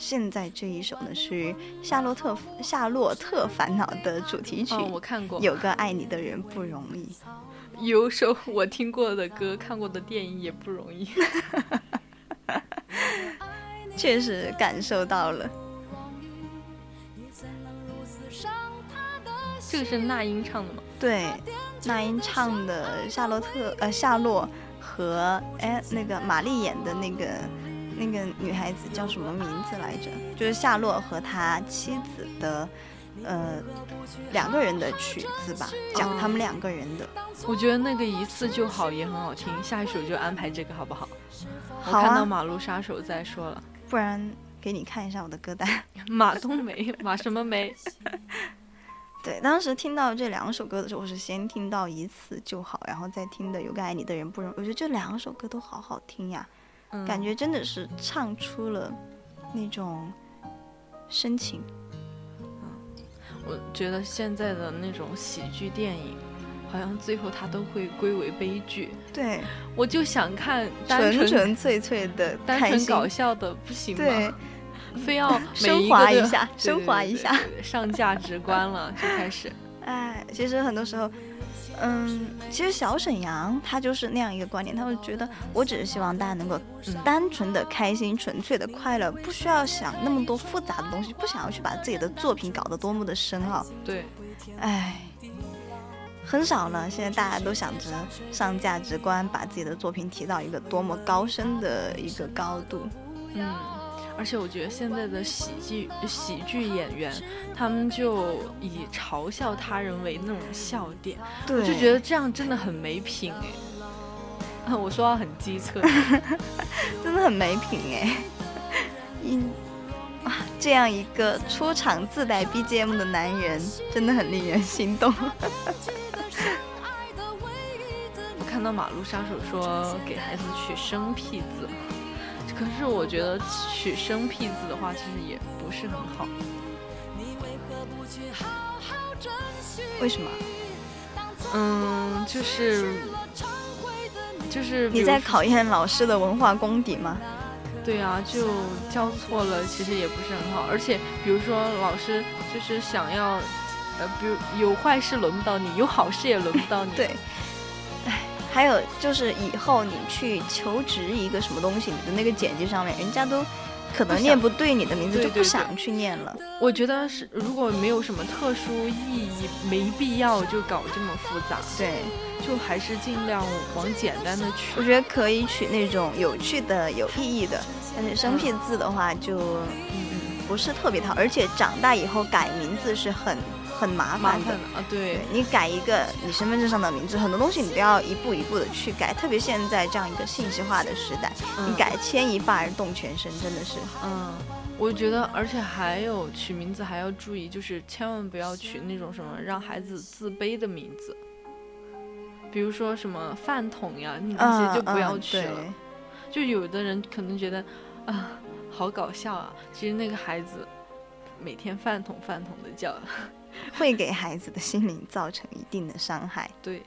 现在这一首呢是《夏洛特夏洛特烦恼》的主题曲，哦，我看过，有个爱你的人不容易。有首我听过的歌、看过的电影也不容易。确实感受到了。这个是那英唱的吗？对，那英唱的夏洛特呃夏洛和哎那个玛丽演的那个那个女孩子叫什么名字来着？就是夏洛和他妻子的呃两个人的曲子吧，讲他们两个人的。我觉得那个一次就好也很好听，下一首就安排这个好不好？好我看到啊，马路杀手再说了，不然给你看一下我的歌单。马冬梅，马什么梅？对，当时听到这两首歌的时候，我是先听到一次就好，然后再听的《有个爱你的人不容易》。我觉得这两首歌都好好听呀，嗯感觉真的是唱出了那种深情。我觉得现在的那种喜剧电影，好像最后它都会归为悲剧。对，我就想看单纯纯纯粹粹的，单纯搞笑的，不行吗？对，非要 每升华一下升华一下上价值观了，就开始。哎，其实很多时候，嗯，其实小沈阳他就是那样一个观点，他会觉得我只是希望大家能够嗯单纯的开心、纯粹的快乐，不需要想那么多复杂的东西，不想要去把自己的作品搞得多么的深奥。对，哎，很少了，现在大家都想着上价值观，把自己的作品提到一个多么高深的一个高度。嗯，而且我觉得现在的喜剧喜剧演员，他们就以嘲笑他人为那种笑点，对，我就觉得这样真的很没品哎。我说话很机车，真的很没品哎。一啊，这样一个出场自带 BGM 的男人，真的很令人心动。我看到马路杀手说给孩子取生僻字，可是我觉得取生僻字的话，其实也不是很好。为什么？嗯，就是就是你在考验老师的文化功底吗？对啊，就教错了，其实也不是很好。而且比如说老师就是想要，呃，比如有坏事轮不到你，有好事也轮不到你。对。哎，还有就是以后你去求职一个什么东西，你的那个简介上面，人家都可能念不对你的名字，就不想去念了。我觉得是，如果没有什么特殊意义，没必要就搞这么复杂。对，就还是尽量往简单的取我。觉得可以取那种有趣的、有意义的，但是生僻字的话就嗯不是特别好，而且长大以后改名字是很很麻麻烦啊，对。对，你改一个你身份证上的名字，很多东西你都要一步一步的去改，特别现在这样一个信息化的时代，你嗯改牵一发而动全身，真的是。嗯，我觉得，而且还有取名字还要注意，就是千万不要取那种什么让孩子自卑的名字，比如说什么饭桶呀，那嗯些就不要嗯取了。对。就有的人可能觉得啊，好搞笑啊，其实那个孩子每天饭桶饭桶的叫，会给孩子的心灵造成一定的伤害。对。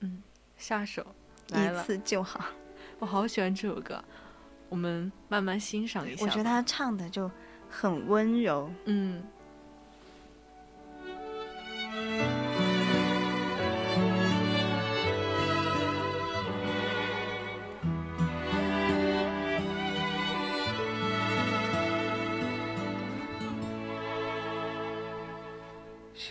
嗯，下手来一，次就好。我好喜欢这首歌，我们慢慢欣赏一下。我觉得他唱的就很温柔，嗯，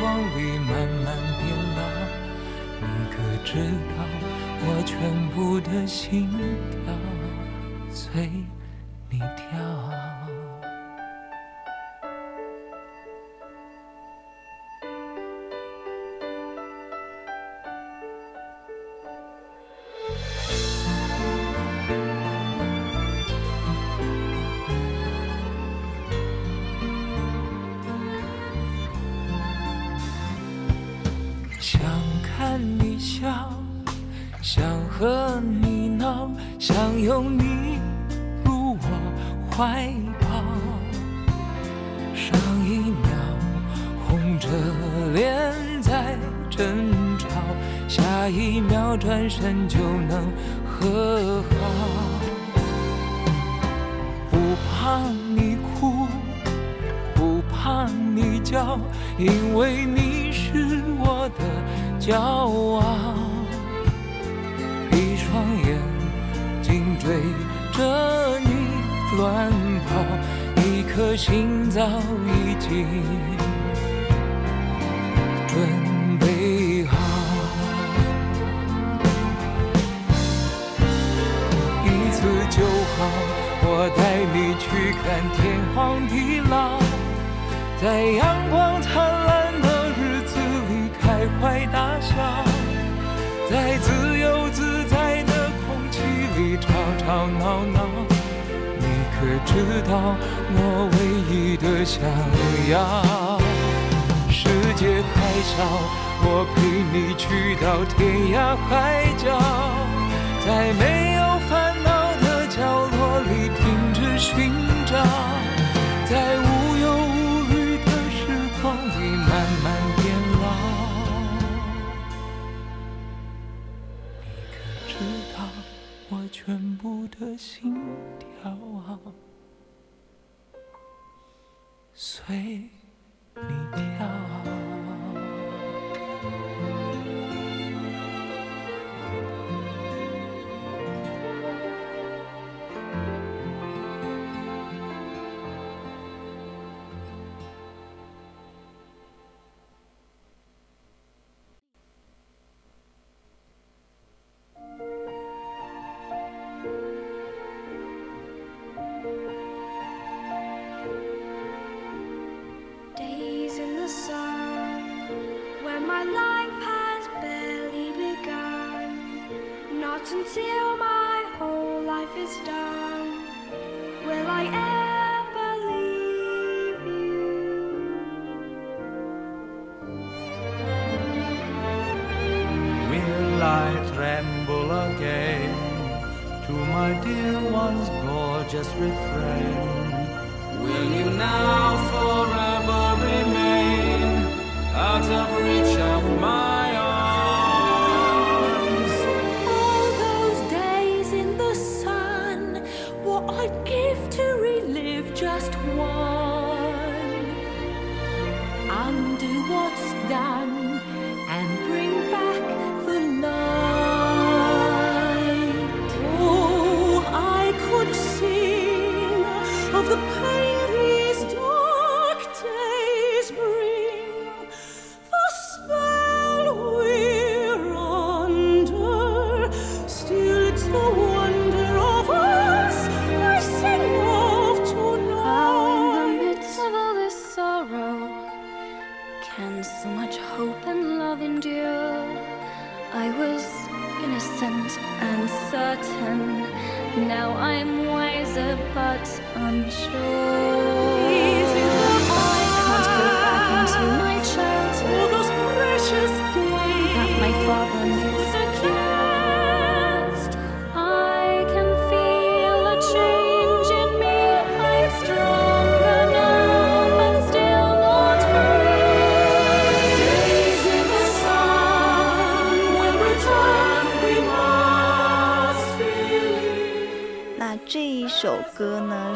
光里慢慢变老。你可知道我全部的心跳的心跳，随你跳。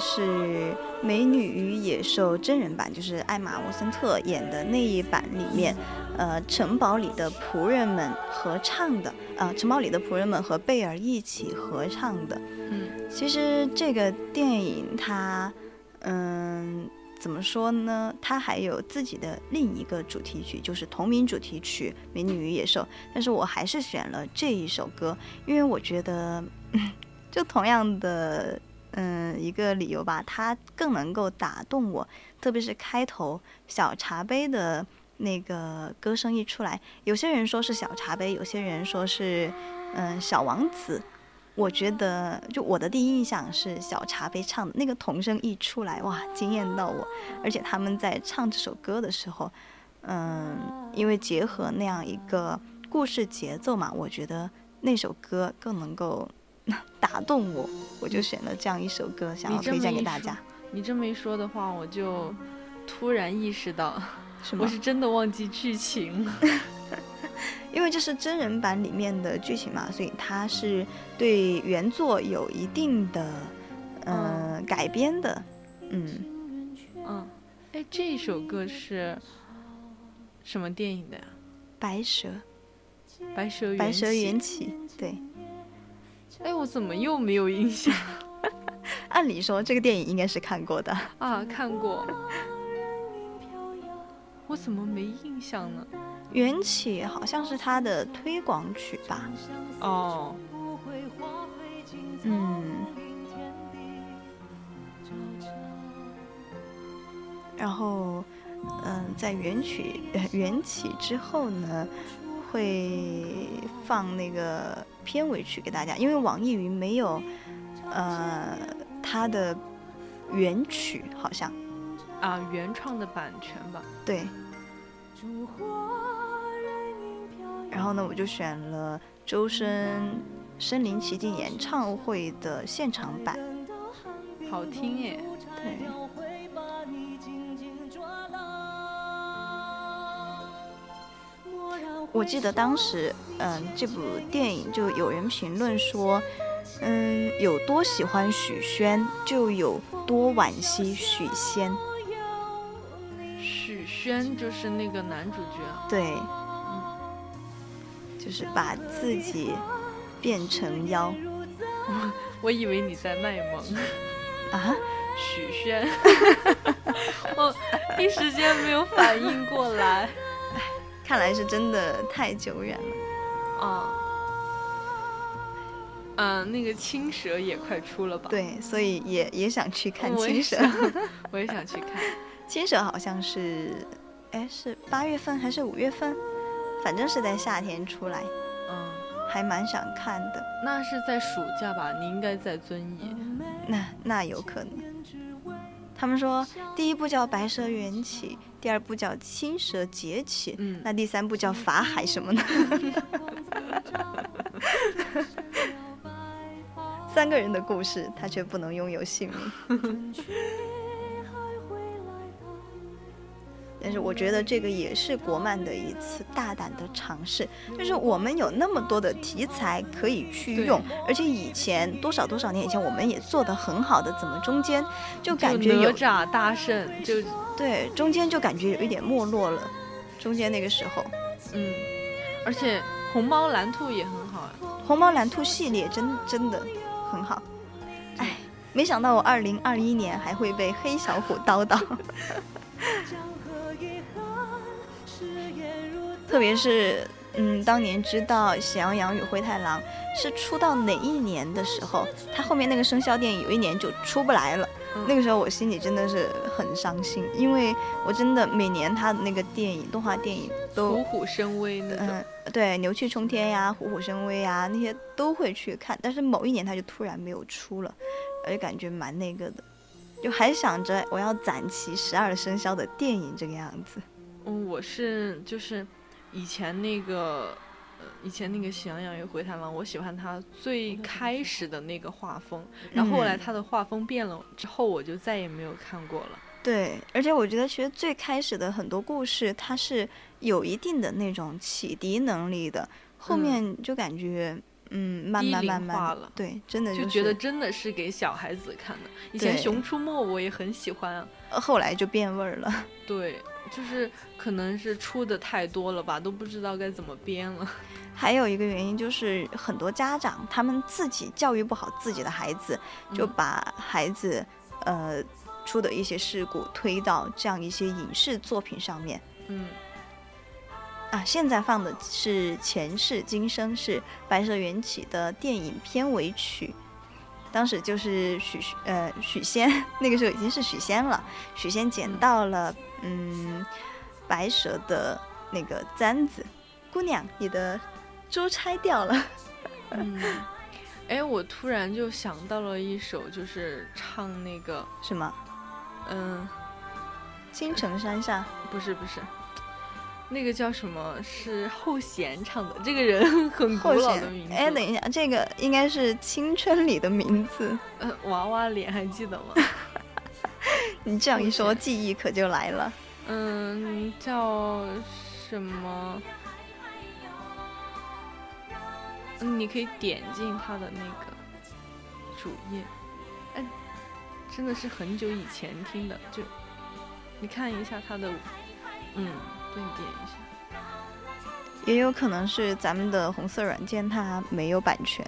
是《美女与野兽》真人版，就是艾玛沃森特演的那一版里面，呃，城堡里的仆人们合唱的，呃，城堡里的仆人们和贝尔一起合唱的。嗯，其实这个电影它，嗯，怎么说呢？它还有自己的另一个主题曲，就是同名主题曲《美女与野兽》，但是我还是选了这一首歌，因为我觉得，就同样的，嗯，一个理由吧，它更能够打动我，特别是开头小茶杯的那个歌声一出来，有些人说是小茶杯，有些人说是，嗯，小王子。我觉得，就我的第一印象是小茶杯唱的那个童声一出来，哇，惊艳到我！而且他们在唱这首歌的时候，嗯，因为结合那样一个故事节奏嘛，我觉得那首歌更能够 打动我，我就选了这样一首歌，想要推荐给大家。你这么一说的话，我就突然意识到，是我是真的忘记剧情了。因为这是真人版里面的剧情嘛，所以它是对原作有一定的呃、改编的。嗯，嗯，哎，这首歌是什么电影的呀？白蛇，白蛇白蛇缘起，对。哎，我怎么又没有印象 按理说这个电影应该是看过的。啊？看过，我怎么没印象呢？缘起好像是他的推广曲吧？哦，嗯。然后，嗯、在缘曲呃缘起之后呢，会放那个片尾曲给大家，因为网易云没有呃它的原曲，好像啊，原创的版权吧。对。然后呢，我就选了周深身临其境演唱会的现场版。好听耶！对，我记得当时，嗯，这部电影就有人评论说，嗯，有多喜欢许仙，就有多惋惜许仙。许宣就是那个男主角。对，就是把自己变成妖我以为你在卖萌。啊。许宣，我一时间没有反应过来。看来是真的太久远了。哦，嗯，那个青蛇也快出了吧？对，所以也也想去看青蛇。想 我也想去看。青蛇好像是，哎，是八月份还是五月份？反正是在夏天出来，嗯，还蛮想看的。那是在暑假吧？你应该在遵义。那那有可能。他们说第一部叫《白蛇缘起》，第二部叫《青蛇劫起》，嗯那第三部叫《法海》什么呢？三个人的故事，他却不能拥有姓名。但是我觉得这个也是国漫的一次大胆的尝试，就是我们有那么多的题材可以去用，而且以前多少多少年以前我们也做得很好的，怎么中间就感觉有哪吒大圣就对中间就感觉有一点没落了，中间那个时候，嗯，而且红猫蓝兔也很好啊。红猫蓝兔系列真真的很好，哎，没想到我二零二一年还会被黑小虎叨叨。特别是，嗯，当年知道《喜羊羊与灰太狼》是出到哪一年的时候，它后面那个生肖电影有一年就出不来了，嗯那个时候我心里真的是很伤心，因为我真的每年他的那个电影动画电影都虎虎生威那种。嗯，对，牛气冲天呀，虎虎生威呀，那些都会去看。但是某一年他就突然没有出了，而且感觉蛮那个的，就还想着我要攒齐十二生肖的电影这个样子。嗯，我是就是以前那个，呃，以前那个《喜羊羊与灰太狼》，我喜欢它最开始的那个画风，然后后来嗯它的画风变了之后，我就再也没有看过了。对，而且我觉得其实最开始的很多故事，它是有一定的那种启迪能力的，后嗯面就感觉。嗯，慢慢慢慢化了对，真的就是觉得真的是给小孩子看的。以前《熊出没》我也很喜欢后来就变味儿了。对，就是可能是出的太多了吧，都不知道该怎么编了。还有一个原因就是很多家长他们自己教育不好自己的孩子，就嗯把孩子呃出的一些事故推到这样一些影视作品上面嗯啊。现在放的是《前世今生》，是《白蛇缘起》的电影片尾曲。当时就是许呃许仙，那个时候已经是许仙了。许仙捡到了嗯白蛇的那个簪子，姑娘，你的珠钗掉了。嗯，哎，我突然就想到了一首，就是唱那个，什么？嗯，青城山下，不是不是，那个叫什么？是后弦唱的。这个人很古老的名。字。哎，等一下，这个应该是青春里的名字。呃，娃娃脸还记得吗？你这样一说，记忆可就来了。嗯，叫什么？嗯，你可以点进他的那个主页。哎，真的是很久以前听的，就你看一下他的，嗯，对，你点一下。也有可能是咱们的红色软件它没有版权。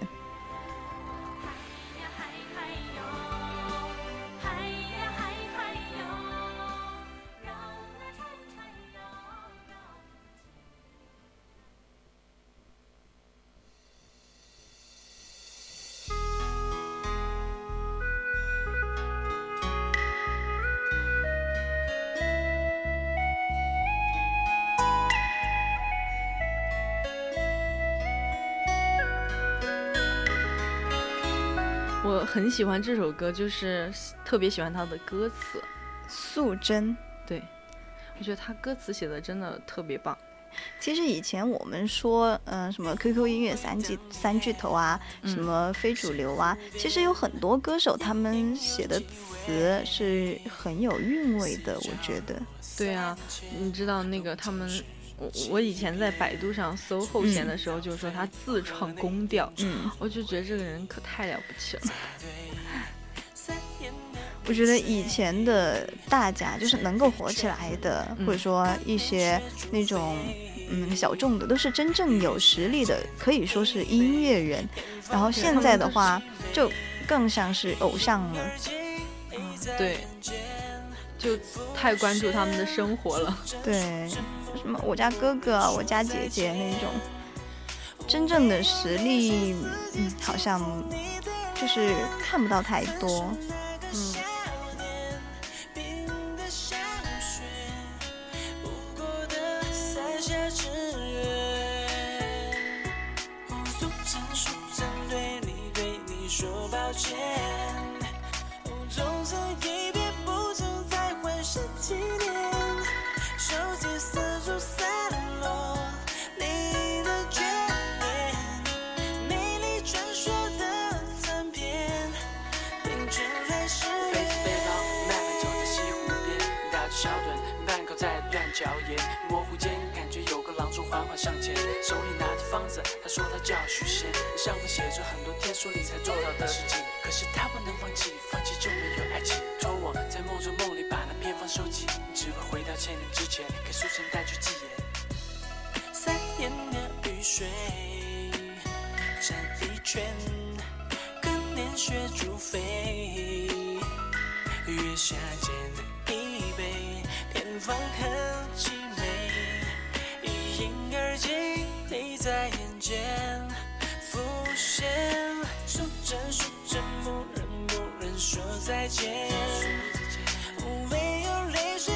很喜欢这首歌，就是特别喜欢它的歌词。素贞，对，我觉得他歌词写的真的特别棒。其实以前我们说，嗯、什么 QQ 音乐三巨三巨头啊，什么非主流啊，其实有很多歌手他们写的词是很有韵味的，我觉得。对啊，你知道那个他们，我我以前在百度上搜后弦的时候，就是说他自创宫调，嗯，我就觉得这个人可太了不起了。我觉得以前的大家就是能够火起来的，嗯或者说一些那种嗯小众的，都是真正有实力的，可以说是音乐人。然后现在的话，就更像是偶像了。对，就太关注他们的生活了。对，什么我家哥哥、我家姐姐那种，真正的实力，嗯，好像就是看不到太多。嗯，说抱歉，说他叫许仙，上面写着很多天书里才做到的事情，可是他不能放弃，放弃就没有爱情。托我在梦中梦里把那偏方收集，只为回到千年之前，给苏晨带去纪言。三年的雨水沾一圈，更年雪逐飞。月下见一杯，偏方很凄美。一饮而尽，在眼前浮现。素贞素贞，蓦然蓦然说再见。唯有泪水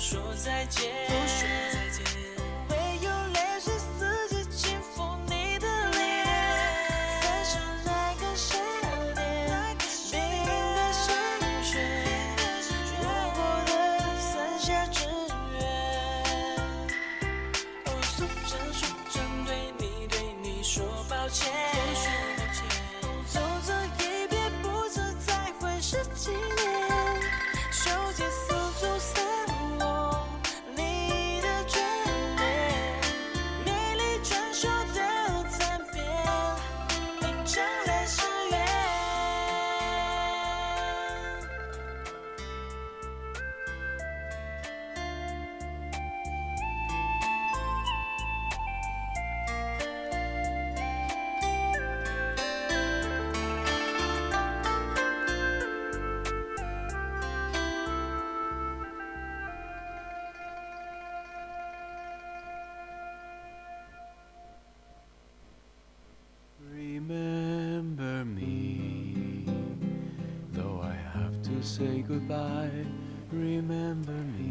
说再见，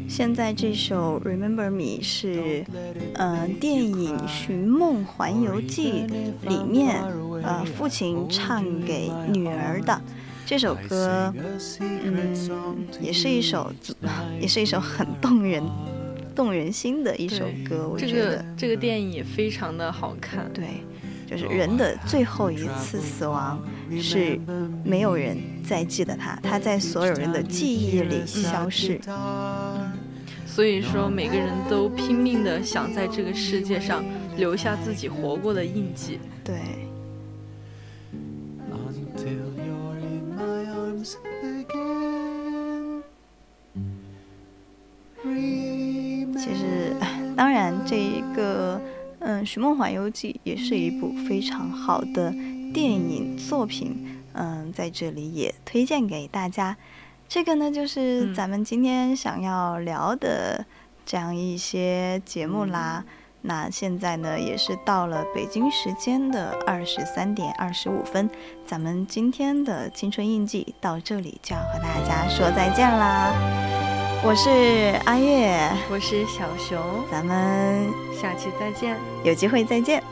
现在这首《Remember Me》是，呃，电影《寻梦环游记》里面，呃，父亲唱给女儿的这首歌，嗯，也是一首，也是一首很动人、动人心的一首歌。我这个觉得，这个电影也非常的好看。对，就是人的最后一次死亡是没有人再记得他，他在所有人的记忆里消逝。所以说，每个人都拼命的想在这个世界上留下自己活过的印记。对。其实，哎当然，这一个嗯，《寻梦环游记》也是一部非常好的电影作品，嗯，在这里也推荐给大家。这个呢，就是咱们今天想要聊的这样一些节目啦。那现在呢，也是到了北京时间的二十三点二十五分，咱们今天的青春印记到这里就要和大家说再见啦。我是阿月，我是小熊，咱们下期再见。有机会再见。